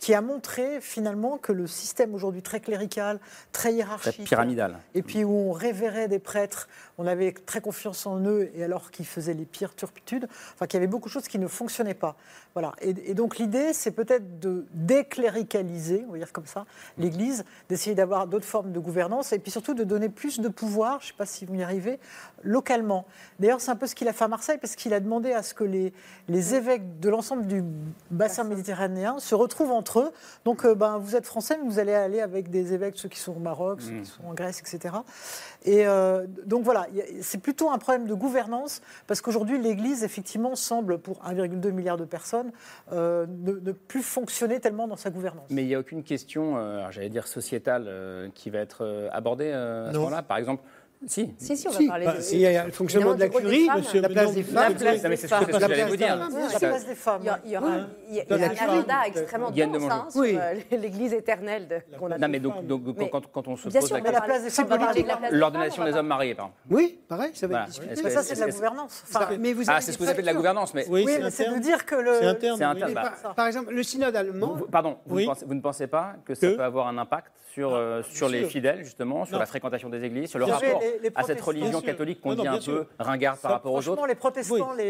qui a montré finalement que le système aujourd'hui très clérical, très très hiérarchique, pyramidal. et puis où on révérait des prêtres, on avait très confiance en eux, et alors qu'ils faisaient les pires turpitudes, enfin qu'il y avait beaucoup de choses qui ne fonctionnaient pas. Voilà. Et, et donc l'idée, c'est peut-être de décléricaliser, on va dire comme ça, l'Église, d'essayer d'avoir d'autres formes de gouvernance, et puis surtout de donner plus de pouvoir, je ne sais pas si vous y arrivez, localement. D'ailleurs, c'est un peu ce qu'il a fait à Marseille, parce qu'il a demandé à ce que les, les évêques de l'ensemble du bassin méditerranéen se retrouvent entre eux. Donc, euh, ben, vous êtes français, mais vous allez aller avec des évêques, ceux qui sont au Maroc, ceux qui sont en Grèce, etc. Et euh, donc voilà, c'est plutôt un problème de gouvernance, parce qu'aujourd'hui, l'Église, effectivement, semble, pour 1,2 milliard de personnes, euh, ne, ne plus fonctionner tellement dans sa gouvernance. Mais il n'y a aucune question, euh, j'allais dire sociétale, euh, qui va être abordée euh, à ce moment-là. Par exemple, si. Si, si, on va Si, parler bah, de- il y a le fonctionnement de la curie, monsieur, la place des la femmes. place des. La place des femmes. Il y, aura, un agenda extrêmement dense hein, sur euh, l'Église éternelle qu'on a. Non, mais donc, quand, on se pose la question. L'ordination des hommes mariés, par exemple. Oui, pareil, ça va être discuté. Ça, c'est de la gouvernance. Enfin, Mais vous Ah, c'est ce que vous appelez de la gouvernance, mais. Oui, mais c'est de dire que le. C'est interne. Par, exemple, le synode allemand, pardon, vous, ne pensez, pas que ça peut avoir un impact sur, euh, sur les fidèles, justement, sur Non. la fréquentation des églises, sur le rapport Les- à cette religion catholique qu'on dit un peu ringarde par rapport aux autres Franchement, les protestants, Oui.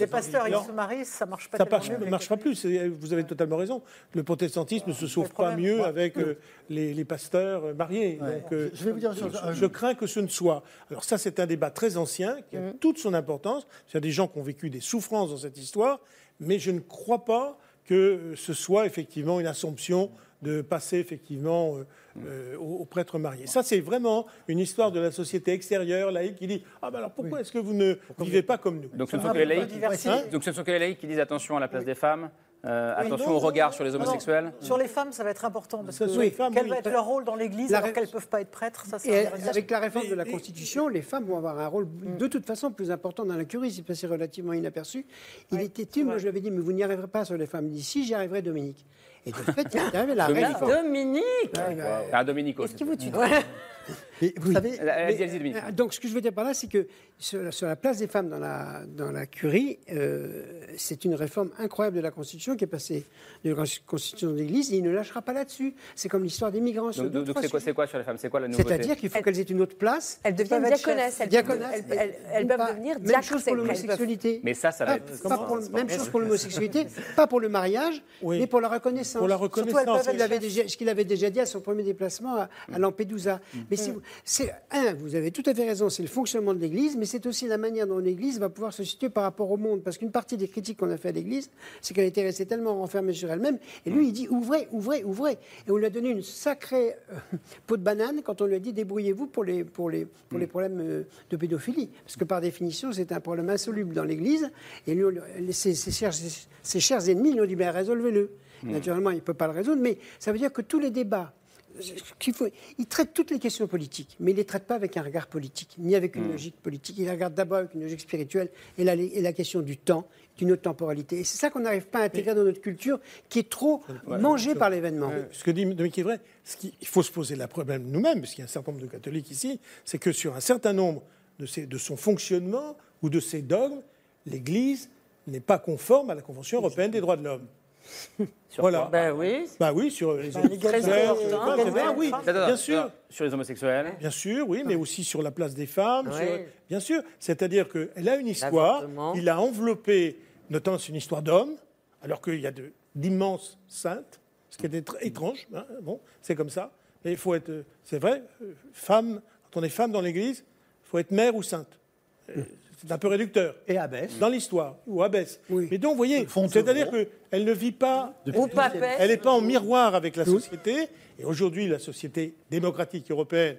les, pasteurs, ils se marient, ça marche pas Ça marche- mieux. marche pas plus. Vous avez totalement raison. Le protestantisme ne se sauve pas mieux avec euh, les, les pasteurs euh, mariés. Donc, euh, Je vais vous dire je, je crains que ce ne soit. Alors ça, c'est un débat très ancien qui a Mm. toute son importance. Il y a des gens qui ont vécu des souffrances dans cette histoire, mais je ne crois pas que ce soit effectivement une assomption de passer effectivement euh, euh, aux, aux prêtres mariés. Ça, c'est vraiment une histoire de la société extérieure, laïque, qui dit Ah ben alors pourquoi est-ce que vous ne vivez pas comme nous? Donc ce ne Ça sont que les la laïcs. Hein donc ce ne sont que les laïcs qui disent attention à la place des femmes, euh, Oui, attention non, au regard sur les non. homosexuels. Sur les femmes, ça va être important parce Ça, que femmes, quel oui. va être leur rôle dans l'Église alors ré- qu'elles ne peuvent pas être prêtres Ça, Et avec la réforme de la Constitution, les femmes vont avoir un rôle Mm. de toute façon plus important dans la curie. C'est passé relativement inaperçu. Il était une, moi je lui avais dit, mais vous n'y arriverez pas sur les femmes. Il dit, si, j'y arriverai, Dominique. Et de fait, il est arrivé la Dominique. réforme. Dominique. Ah, Dominico. Est-ce que vous tuez Mais vous savez, Mais, euh, donc, ce que je veux dire par là, c'est que sur la, sur la place des femmes dans la, dans la curie, euh, c'est une réforme incroyable de la Constitution qui est passée de la Constitution de l'Église et il ne lâchera pas là-dessus. C'est comme l'histoire des migrants. Donc, c'est quoi, quoi sur les femmes? C'est quoi la nouveauté? C'est-à-dire qu'il faut qu'elles aient une autre place. Elles deviennent diaconesses. Elles, Diaconesses, elles- elles- elles Pas- peuvent devenir Même chose pour l'homosexualité. Mais ça, ça va Pas- être. pas pour le- même chose pour l'homosexualité, pas pour le mariage, Oui. mais pour la reconnaissance. Pour la Surtout, reconnaissance. peuvent Ce qu'il avait déjà dit à son premier déplacement à, à Lampedusa. Mais si vous- c'est un, vous avez tout à fait raison, c'est le fonctionnement de l'Église, mais c'est aussi la manière dont l'Église va pouvoir se situer par rapport au monde. Parce qu'une partie des critiques qu'on a fait à l'Église, c'est qu'elle était restée tellement renfermée sur elle-même. Et lui, il dit ouvrez, ouvrez, ouvrez. Et on lui a donné une sacrée euh, peau de banane quand on lui a dit débrouillez-vous pour les, pour les, pour les problèmes euh, de pédophilie. Parce que par définition, c'est un problème insoluble dans l'Église. Et lui, ses, ses chers, ses chers ennemis, lui ont dit ben, résolvez-le. Naturellement, il ne peut pas le résoudre, mais ça veut dire que tous les débats faut, il traite toutes les questions politiques, mais il ne les traite pas avec un regard politique, ni avec une logique politique. Il les regarde d'abord avec une logique spirituelle et la, et la question du temps, d'une autre temporalité. Et c'est ça qu'on n'arrive pas à intégrer dans notre culture, qui est trop mangée par l'événement. Euh, Ce que dit Dominique est vrai, ce faut se poser le problème nous-mêmes, parce qu'il y a un certain nombre de catholiques ici, c'est que sur un certain nombre de, ses- de son fonctionnement ou de ses dogmes, l'Église n'est pas conforme à la Convention européenne des droits de l'homme. Sur voilà. quoi Ben oui. Bah oui, sur les homosexuels, oui, bien sûr. Sur les homosexuels. Bien sûr, oui, mais aussi sur la place des femmes. Oui. sur- bien sûr. C'est-à-dire qu'elle a une histoire, il a enveloppé, notamment c'est une histoire d'hommes, alors qu'il y a de- d'immenses saintes, ce qui est tr- étrange. hein, bon, c'est comme ça. Mais il faut être, euh, c'est vrai, euh, femme, quand on est femme dans l'Église, il faut être mère ou sainte. Euh, c'est un peu réducteur. Et abbesse. Dans l'histoire, ou abbesse. Mais donc, vous voyez, c'est-à-dire qu'elle ne vit pas. Ou papesse. Elle n'est pas en miroir avec la société. Et aujourd'hui, la société démocratique européenne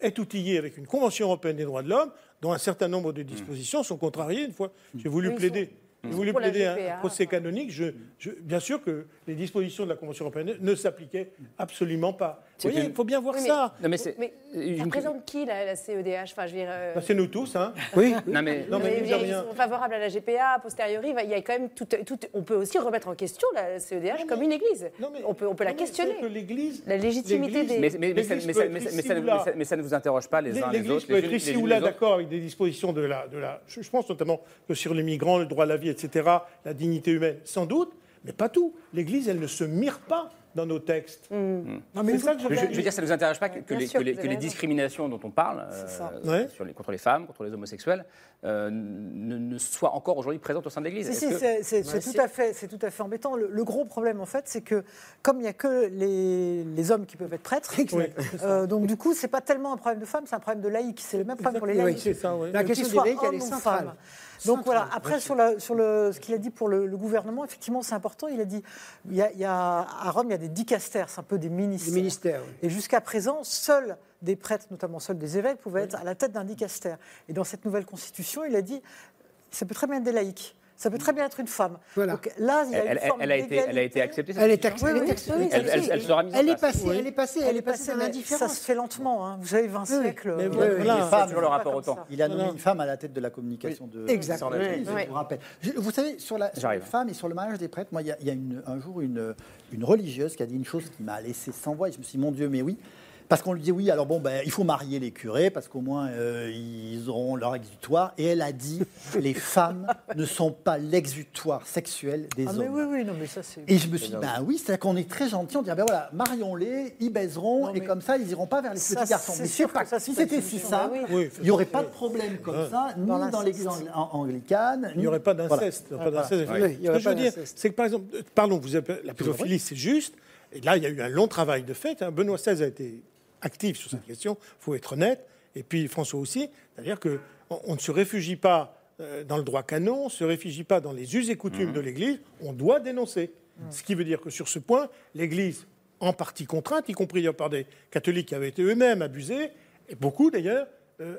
est outillée avec une Convention européenne des droits de l'homme, dont un certain nombre de dispositions sont contrariées. Une fois, j'ai voulu plaider. J'ai voulu plaider un procès canonique. Je, je- bien sûr que les dispositions de la Convention européenne ne s'appliquaient absolument pas. Vous voyez, il faut bien voir Oui, mais- ça. Non, mais c'est- Mais Une- ça représente qui la, la CEDH Enfin, je veux dire. euh, Bah, c'est nous tous, hein. Oui. Non, mais- Non, mais ils rien. sont favorables à la GPA, a posteriori, il y a quand même tout, tout- on peut aussi remettre en question la CEDH comme une église. on peut, on peut la questionner. que l'Église- la légitimité des. Mais, ça, L'Église peut ne- vous interroge pas les uns les L'Église autres peut les être ici ou là d'accord avec des dispositions de la, de la. Je, je pense notamment que sur les migrants, le droit à la vie, etc., la dignité humaine, sans doute, mais pas tout. L'Église, elle ne se mire pas dans nos textes. Non, mais C'est ça que je je, veux je dire. veux dire, ça ne nous intéresse pas que, les, sûr, que les- vous que avez les raison. discriminations dont on parle euh, ça. Ouais. sur les- contre les femmes, contre les homosexuels, euh, ne, ne soient encore aujourd'hui présentes au sein de l'Église. Si, Est-ce si, que- c'est Ouais, tout, à fait- c'est tout à fait embêtant. Le, le gros problème, en fait, c'est que comme il n'y a que les, les hommes qui peuvent être prêtres, euh, donc du coup, c'est pas tellement un problème de femmes, c'est un problème de laïcs. C'est le même problème pour les laïcs. c'est ça, ouais. La question des laïcs, elle est centrale. Donc voilà, après sur, la- sur le, ce qu'il a dit pour le, le gouvernement, effectivement c'est important, il a dit, il y a, il y a- à Rome il y a des dicastères, c'est un peu des ministères. Des ministères, oui. Et jusqu'à présent, seuls des prêtres, notamment seuls des évêques, pouvaient être à la tête d'un dicastère. Et dans cette nouvelle constitution, il a dit, ça peut très bien être des laïcs. Ça peut très bien être une femme. Donc là, il y a Elle, une elle- forme elle a été, elle a été acceptée. Elle est acceptée. Oui, oui, acceptée. oui, Elle- elle- elle sera mise en Elle est place. passée, elle est passée, elle est passée. Ça se fait lentement. hein. Vous avez 20 Oui, oui. siècles. Mais euh, voilà, les voilà. femmes, C'est toujours le c'est pas rapport comme au temps. ça. Il a nommé une femme à la tête de la communication de Exact. sur la Oui. je vous rappelle. Vous savez, sur la, femmes et sur le mariage des prêtres, moi, il y a, il y a une- un jour une, une religieuse qui a dit une chose qui m'a laissé sans voix. Et je me suis dit, mon Dieu, mais oui. Parce qu'on lui dit, oui, alors bon, ben, il faut marier les curés, parce qu'au moins, euh, ils auront leur exutoire. Et elle a dit, les femmes ne sont pas l'exutoire sexuel des Ah, hommes. mais oui, oui, non, mais ça c'est. Et je me suis dit, ben oui, c'est-à-dire qu'on est très gentil, on dit, ah ben voilà, marions-les, ils baiseront, Non, et comme ça, ils iront pas vers les ça, petits garçons. c'est Mais sûr c'est pas, que ça, si c'est c'était si oui. Oui, il n'y aurait pas de problème comme Ouais. ça, ni Dans dans, l'église ang- ang- anglicane. Il n'y aurait pas d'inceste. Oui, Ce que je veux dire, c'est que par exemple, pardon, vous avez, la pédophilie, c'est juste. Et là, il y a eu un long travail de fait. hein. Benoît XVI a été actif sur cette question. Il faut être honnête. Et puis François aussi. C'est-à-dire que on, on ne se réfugie pas euh, dans le droit canon, on ne se réfugie pas dans les us et coutumes de l'Église. On doit dénoncer. Ce qui veut dire que sur ce point, l'Église, en partie contrainte, y compris par des catholiques qui avaient été eux-mêmes abusés, et beaucoup d'ailleurs, euh,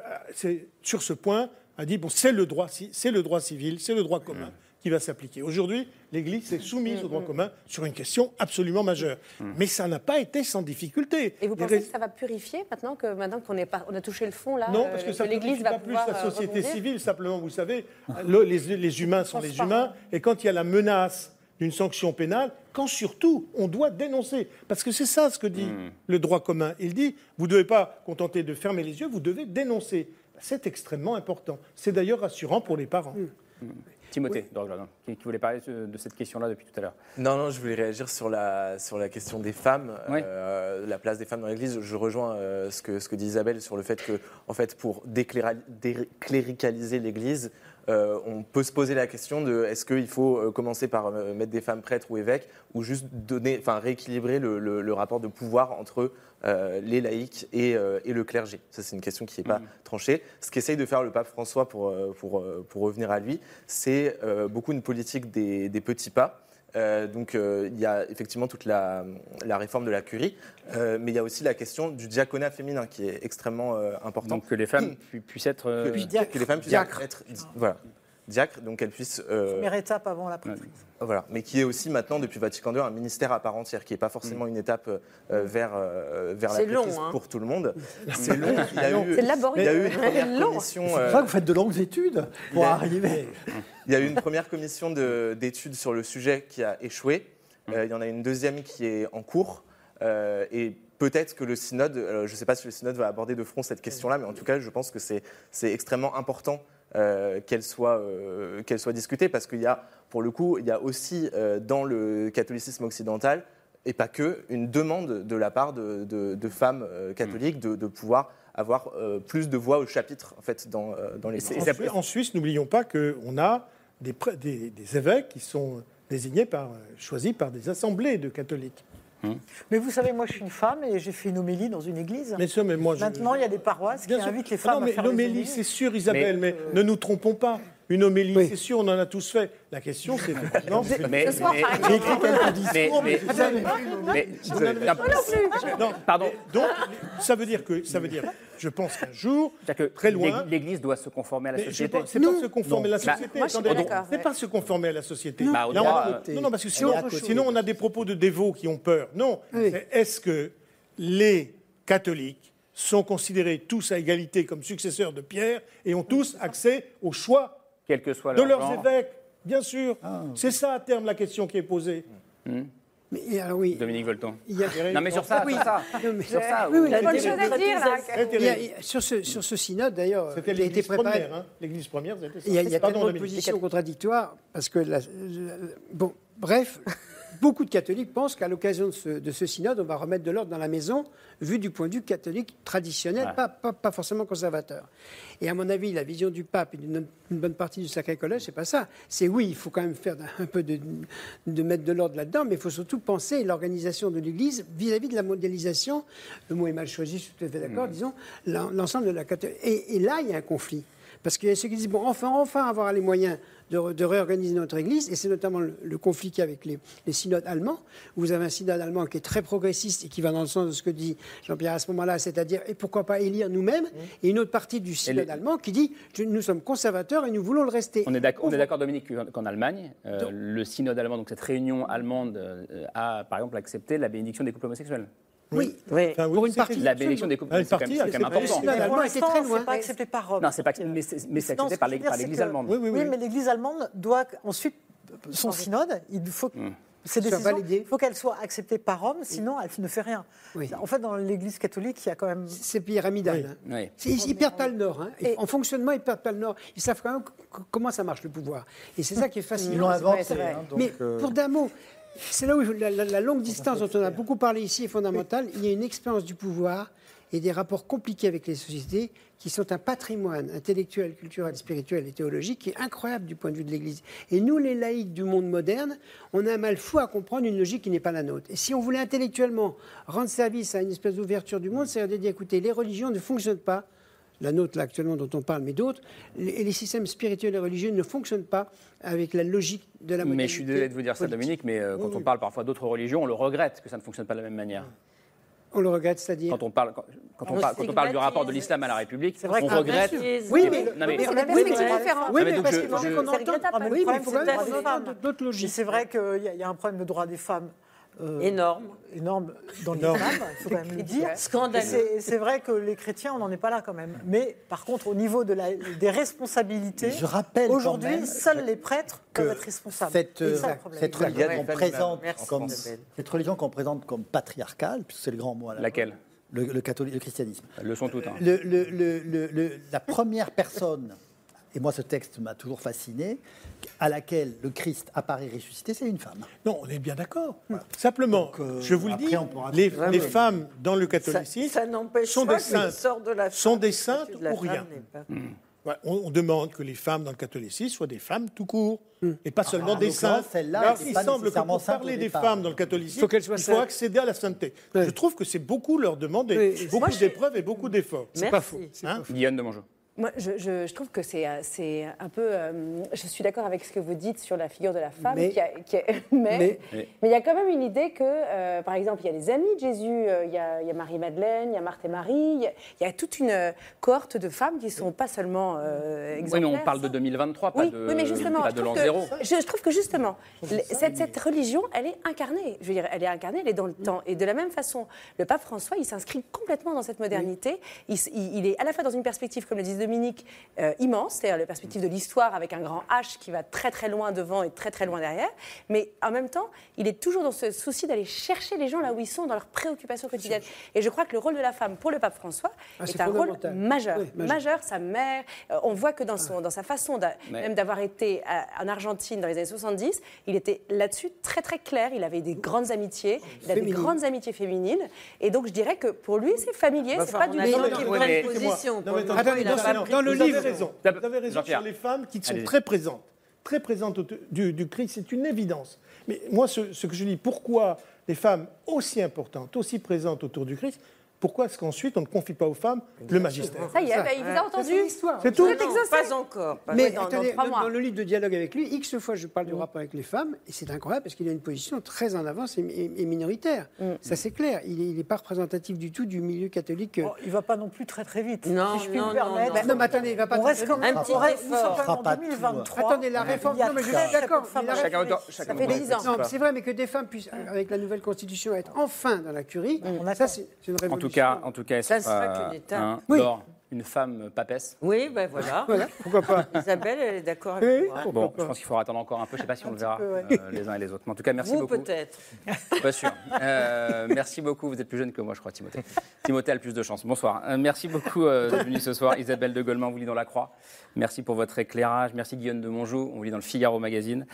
sur ce point, a dit bon, c'est le droit, c'est le droit civil, c'est le droit commun qui va s'appliquer. Aujourd'hui, l'Église s'est soumise au droit commun sur une question absolument majeure, mais ça n'a pas été sans difficulté. Et vous pensez que ça va purifier maintenant que maintenant qu'on est pas- on a touché le fond là non, euh, parce que ça ne l'Église purifie va pas plus la euh, société rebondir civile, simplement, vous savez, le- les, les humains sont les humains, et quand il y a la menace d'une sanction pénale, quand surtout on doit dénoncer, parce que c'est ça ce que dit le droit commun. Il dit, vous ne devez pas contenter de fermer les yeux, vous devez dénoncer. C'est extrêmement important. C'est d'ailleurs rassurant pour les parents. Timothée, Dorglan, qui, qui voulait parler de, de cette question-là depuis tout à l'heure. Non, non, je voulais réagir sur la, sur la question des femmes, Oui. euh, la place des femmes dans l'Église. Je rejoins euh, ce, que, ce que dit Isabelle sur le fait que, en fait, pour décléricaliser l'Église, euh, on peut se poser la question de est-ce qu'il faut euh, commencer par euh, mettre des femmes prêtres ou évêques ou juste donner, enfin rééquilibrer le, le- le rapport de pouvoir entre euh, les laïcs et, euh, et le clergé. Ça, c'est une question qui n'est pas tranchée. Ce qu'essaye de faire le pape François pour, pour, pour revenir à lui, c'est beaucoup une politique des, des petits pas. Euh, donc euh, il y a effectivement toute la, la réforme de la curie, euh, mais il y a aussi la question du diaconat féminin qui est extrêmement euh, important. Donc que les femmes pu- puissent être. euh, que, que les femmes puissent Diacre. être voilà, diacres, donc qu'elles puissent euh, Première étape avant la prêtrise. voilà, mais qui est aussi maintenant, depuis Vatican II, un ministère à part entière, qui n'est pas forcément une étape euh, vers, euh, vers la C'est long, hein. pour tout le monde. C'est long. Il y a eu, C'est laborieux. il y a eu une première Long. commission. C'est euh, pour ça que vous faites de longues études pour il y a- arriver. Il y a eu une première commission de- d'études sur le sujet qui a échoué. Euh, il y en a une deuxième qui est en cours. Euh, et peut-être que le synode, euh, je ne sais pas si le synode va aborder de front cette question-là, mais en tout cas, je pense que c'est c'est extrêmement important euh, qu'elle soit, euh, qu'elle soit discutée parce qu'il y a, pour le coup, il y a aussi euh, dans le catholicisme occidental, et pas que, une demande de la part de, de- de femmes euh, catholiques de, de pouvoir avoir euh, plus de voix au chapitre en fait, dans, euh, dans les En, Suisse- en Suisse, n'oublions pas qu'on a des, pré- des- des évêques qui sont désignés par, euh, choisis par des assemblées de catholiques. Mais vous savez, moi, je suis une femme et j'ai fait une homélie dans une église. Mais ça, mais moi, je- Maintenant, il y a des paroisses qui sûr. invitent les Ah femmes non, mais à faire l'homélie, c'est sûr, Isabelle, mais, ne nous trompons pas. Une homélie, c'est sûr, on en a tous fait. La question, c'est effectivement. Mais- mais- par J'ai écrit exemple. quelques discours, Mais- Pardon. Donc, ça veut dire que, ça veut dire, je pense qu'un jour, très loin. L'Église doit se conformer à la société. C'est pas se conformer à la Bah, société. C'est pas se conformer à la société. Bah, non, non, parce que on sinon, on a des propos de dévots qui ont peur. Non, est-ce que les catholiques sont considérés tous à égalité comme successeurs de Pierre et ont tous accès au choix Quel que soit de leur leurs genre. évêques Bien sûr. C'est ça, à terme, la question qui est posée. Hmm. Mais alors oui. Dominique Volton. Il y a- Non, mais sur ça, Oui. sur ça. Non, mais- Sur ça, Oui, oui, vous- la Bonne chose chose à dire, là. Il y a- il y a- sur, ce, sur ce synode, d'ailleurs, C'était il a été l'église préparé. première. hein. L'église première, c'était ça. Il y a, il y a Pardon, tellement de positions contradictoires, parce que, la- la- bon, bref, beaucoup de catholiques pensent qu'à l'occasion de ce, de ce synode, on va remettre de l'ordre dans la maison, vu du point de vue catholique traditionnel, Ouais. pas, pas, pas forcément conservateur. Et à mon avis, la vision du pape et d'une une bonne partie du Sacré Collège, c'est pas ça. C'est oui, il faut quand même faire un peu de, de mettre de l'ordre là-dedans, mais il faut surtout penser l'organisation de l'Église vis-à-vis de la mondialisation. Le mot est mal choisi, je suis tout à fait d'accord, disons, l'en- l'ensemble de la catholique. Et, et là, il y a un conflit. Parce qu'il y a ceux qui disent, bon, enfin, enfin avoir les moyens de, réorganiser notre Église, et c'est notamment le, le conflit qu'il y a avec les, les synodes allemands, vous avez un synode allemand qui est très progressiste et qui va dans le sens de ce que dit Jean-Pierre à ce moment-là, c'est-à-dire, et pourquoi pas élire nous-mêmes, et une autre partie du synode les- allemand qui dit, nous sommes conservateurs et nous voulons le rester. On est d'accord, Dominique, qu'en- qu'en Allemagne, euh, le synode allemand, donc cette réunion allemande, euh, a par exemple accepté la bénédiction des couples homosexuels. Oui, Enfin, oui, pour une c'est- partie. La bénédiction des couples, Ah, c'est quand même, c'est important. Était l'instant, très loin. c'est pas accepté par Rome. Non, c'est pas, mais c'est c'est accepté ce par l'Église c'est allemande. Oui, oui, Oui, oui. mais l'Église allemande doit ensuite son synode, il faut Hmm. ces Soit décisions, il faut qu'elles soient acceptées par Rome, sinon elle ne fait rien. Oui. En fait, dans l'Église catholique, il y a quand même. C'est pyramidal. hein. Oui. C'est- Ils, ils perdent pas le nord. hein. Et en fonctionnement, ils perdent pas le nord. Ils savent quand même comment ça marche le pouvoir. Et c'est ça qui est fascinant. Ils l'ont C'est inventé, c'est hein, donc, Mais euh, pour d'un mot, c'est là où la, la- la longue distance dont on a beaucoup parlé ici est fondamentale. Il y a une expérience du pouvoir et des rapports compliqués avec les sociétés qui sont un patrimoine intellectuel, culturel, spirituel et théologique qui est incroyable du point de vue de l'Église. Et nous, les laïcs du monde moderne, on a un mal fou à comprendre une logique qui n'est pas la nôtre. Et si on voulait intellectuellement rendre service à une espèce d'ouverture du monde, c'est-à-dire dire, écoutez, les religions ne fonctionnent pas, la nôtre là actuellement dont on parle, mais d'autres, les, et les systèmes spirituels et religieux ne fonctionnent pas avec la logique de la modernité. Mais je suis désolé de vous dire ça. Dominique, mais euh, quand Oui, on oui. parle parfois d'autres religions, on le regrette que ça ne fonctionne pas de la même manière. On le regrette, c'est-à-dire Quand on parle, quand, quand on, On parle, quand on parle du rapport de l'islam à la République, C'est vrai on que- regrette. Oui, Oui, mais, Non, mais- mais- C'est la oui, perspective mais- différente. Oui, mais parce qu'on C'est entend, regrettable, Ah, oui, mais il faut quand même entende d'autres logiques. c'est vrai qu'il y, a- y a un problème de droit des femmes Énorme. énorme dans Énorme. l'islam, il faut quand même le dire. Et Scandaleux. C'est vrai que les chrétiens, on n'en est pas là quand même. Mais par contre, au niveau de la- des responsabilités, Je rappelle aujourd'hui, seuls les prêtres que peuvent être responsables. Cette, C'est ça le euh, problème. cette religion qu'on présente Merci, comme cette religion qu'on présente comme patriarcale, puisque c'est le grand mot à la Laquelle le, le catholique, le christianisme. Elles le sont toutes. hein. Le- le- le- le- le- la première personne, et moi ce texte m'a toujours fasciné, à laquelle le Christ apparaît ressuscité, c'est une femme. Non, on est bien d'accord. Simplement, Donc, euh, je vous le après, dis, on pourra- les, les femmes dans le catholicisme ça sont des saintes. de la sont des saintes statut de la ou rien. pas- Ouais, on, on demande que les femmes dans le catholicisme soient des femmes tout court, et pas seulement en des saintes. celle-là Alors, était il pas semble que pour parler des femmes dans le catholicisme, Faut qu'elles soient il faut accéder à la sainteté. Je trouve que c'est beaucoup leur demander, Oui. beaucoup Moi, je- d'épreuves et beaucoup d'efforts. C'est pas faux. Hein pas faux. Guillaume de Mongeau. Moi, je, je- je trouve que c'est euh, un peu. euh, je suis d'accord avec ce que vous dites sur la figure de la femme. Mais- qui a- qui a- mais, Mais- mais il y a quand même une idée que, euh, par exemple, il y a les amis de Jésus, euh, il y a, il y a Marie-Madeleine, il y a Marthe et Marie, il y a, il y a toute une cohorte de femmes qui ne sont pas seulement euh, Oui, mais on parle de 2023, pas Oui, de, oui, mais justement, pas je de l'an zéro. je, je trouve que justement, cette, cette religion, elle est incarnée. Je veux dire, elle est incarnée, elle est dans le temps. Et de la même façon, le pape François, il s'inscrit complètement dans cette modernité. Il, il- il est à la fois dans une perspective, comme le dit Dominique, euh, immense, c'est-à-dire la perspective de l'histoire avec un grand H qui va très très loin devant et très très loin derrière. Mais en même temps, il est toujours dans ce souci d'aller chercher les gens là où ils sont, dans leurs préoccupations quotidiennes. Et je crois que le rôle de la femme pour le pape François Ah, est c'est un rôle majeur. Oui, majeur. majeur. Sa mère, euh, on voit que dans, son, dans sa façon Mais- même d'avoir été à- en Argentine dans les années 70, il était là-dessus très très clair. Il avait des grandes amitiés, il a des grandes amitiés féminines. Et donc je dirais que pour lui, c'est familier, c'est Enfin, pas du a tout. qui mais- position. Attendez, dans- le position. livre, raison. Vous avez raison sur les femmes qui sont très présentes. Très présentes du, du Christ, c'est une évidence. Mais moi, ce, ce que je dis, pourquoi des femmes aussi importantes, aussi présentes autour du Christ, pourquoi est-ce qu'ensuite on ne confie pas aux femmes le magistère Ça y est, bah, il vous a entendu. C'est tout. Vous êtes exaucé. Pas encore. Pas Mais dans- dans attendez, trois dans, mois. dans le livre de dialogue avec lui, X fois je parle du rapport avec les femmes, et c'est incroyable parce qu'il a une position très en avance et, et- et minoritaire. Ça c'est clair. Il n'est pas représentatif du tout du milieu catholique. euh, Oh, il va pas non plus très très vite. Non, si je puis non, me permettre. non, non, mais attendez, il va pas on très vite. Un petit on reste- nous effort. en 2023. Attendez, la réforme. Non, mais je suis d'accord. Ça fait autant- 10 ans. C'est vrai, mais que des femmes puissent, avec la nouvelle constitution, être enfin dans la curie, On ça c'est une révolution. Tout cas, en tout cas, Ça est-ce sera pas, qu'une étape. hein, Oui. Une femme papesse Oui, ben voilà. Voilà, pourquoi pas Isabelle, elle est d'accord avec Oui, moi. Bon, je pense qu'il faudra attendre encore un peu. Je ne sais pas si on le verra peu, ouais. euh, les uns et les autres. Mais en tout cas, merci Vous beaucoup. peut-être. Pas sûr. Euh, merci beaucoup. Vous êtes plus jeune que moi, je crois, Timothée. Timothée a le plus de chance. Bonsoir. Euh, merci beaucoup euh, d'être venu ce soir. Isabelle de Goleman, on vous lit dans La Croix. Merci pour votre éclairage. Merci Guillaume de Monjou, on vous lit dans le Figaro Magazine.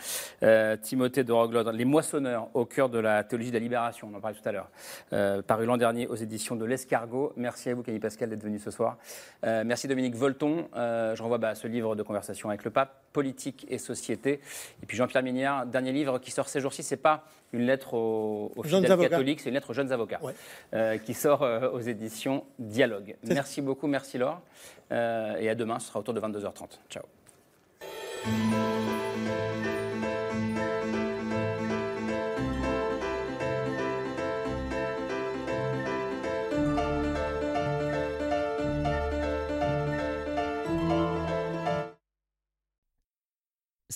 Euh, Timothée de Roglod, Les Moissonneurs au cœur de la théologie de la libération, on en parlait tout à l'heure. Euh, paru l'an dernier aux éditions de L'Escargot. Merci à vous, Camille Pascal, d'être venu ce soir. Euh, merci Dominique Volton. Euh, je renvoie bah, à ce livre de conversation avec le pape, Politique et Société. Et puis Jean-Pierre Minière, dernier livre qui sort ces jours-ci, c'est pas une lettre aux, aux fidèles avocats. catholiques, c'est une lettre aux jeunes avocats Ouais. euh, qui sort aux éditions Dialogue. Merci beaucoup, merci Laure. Et à demain, ce sera autour de 22h30. Ciao.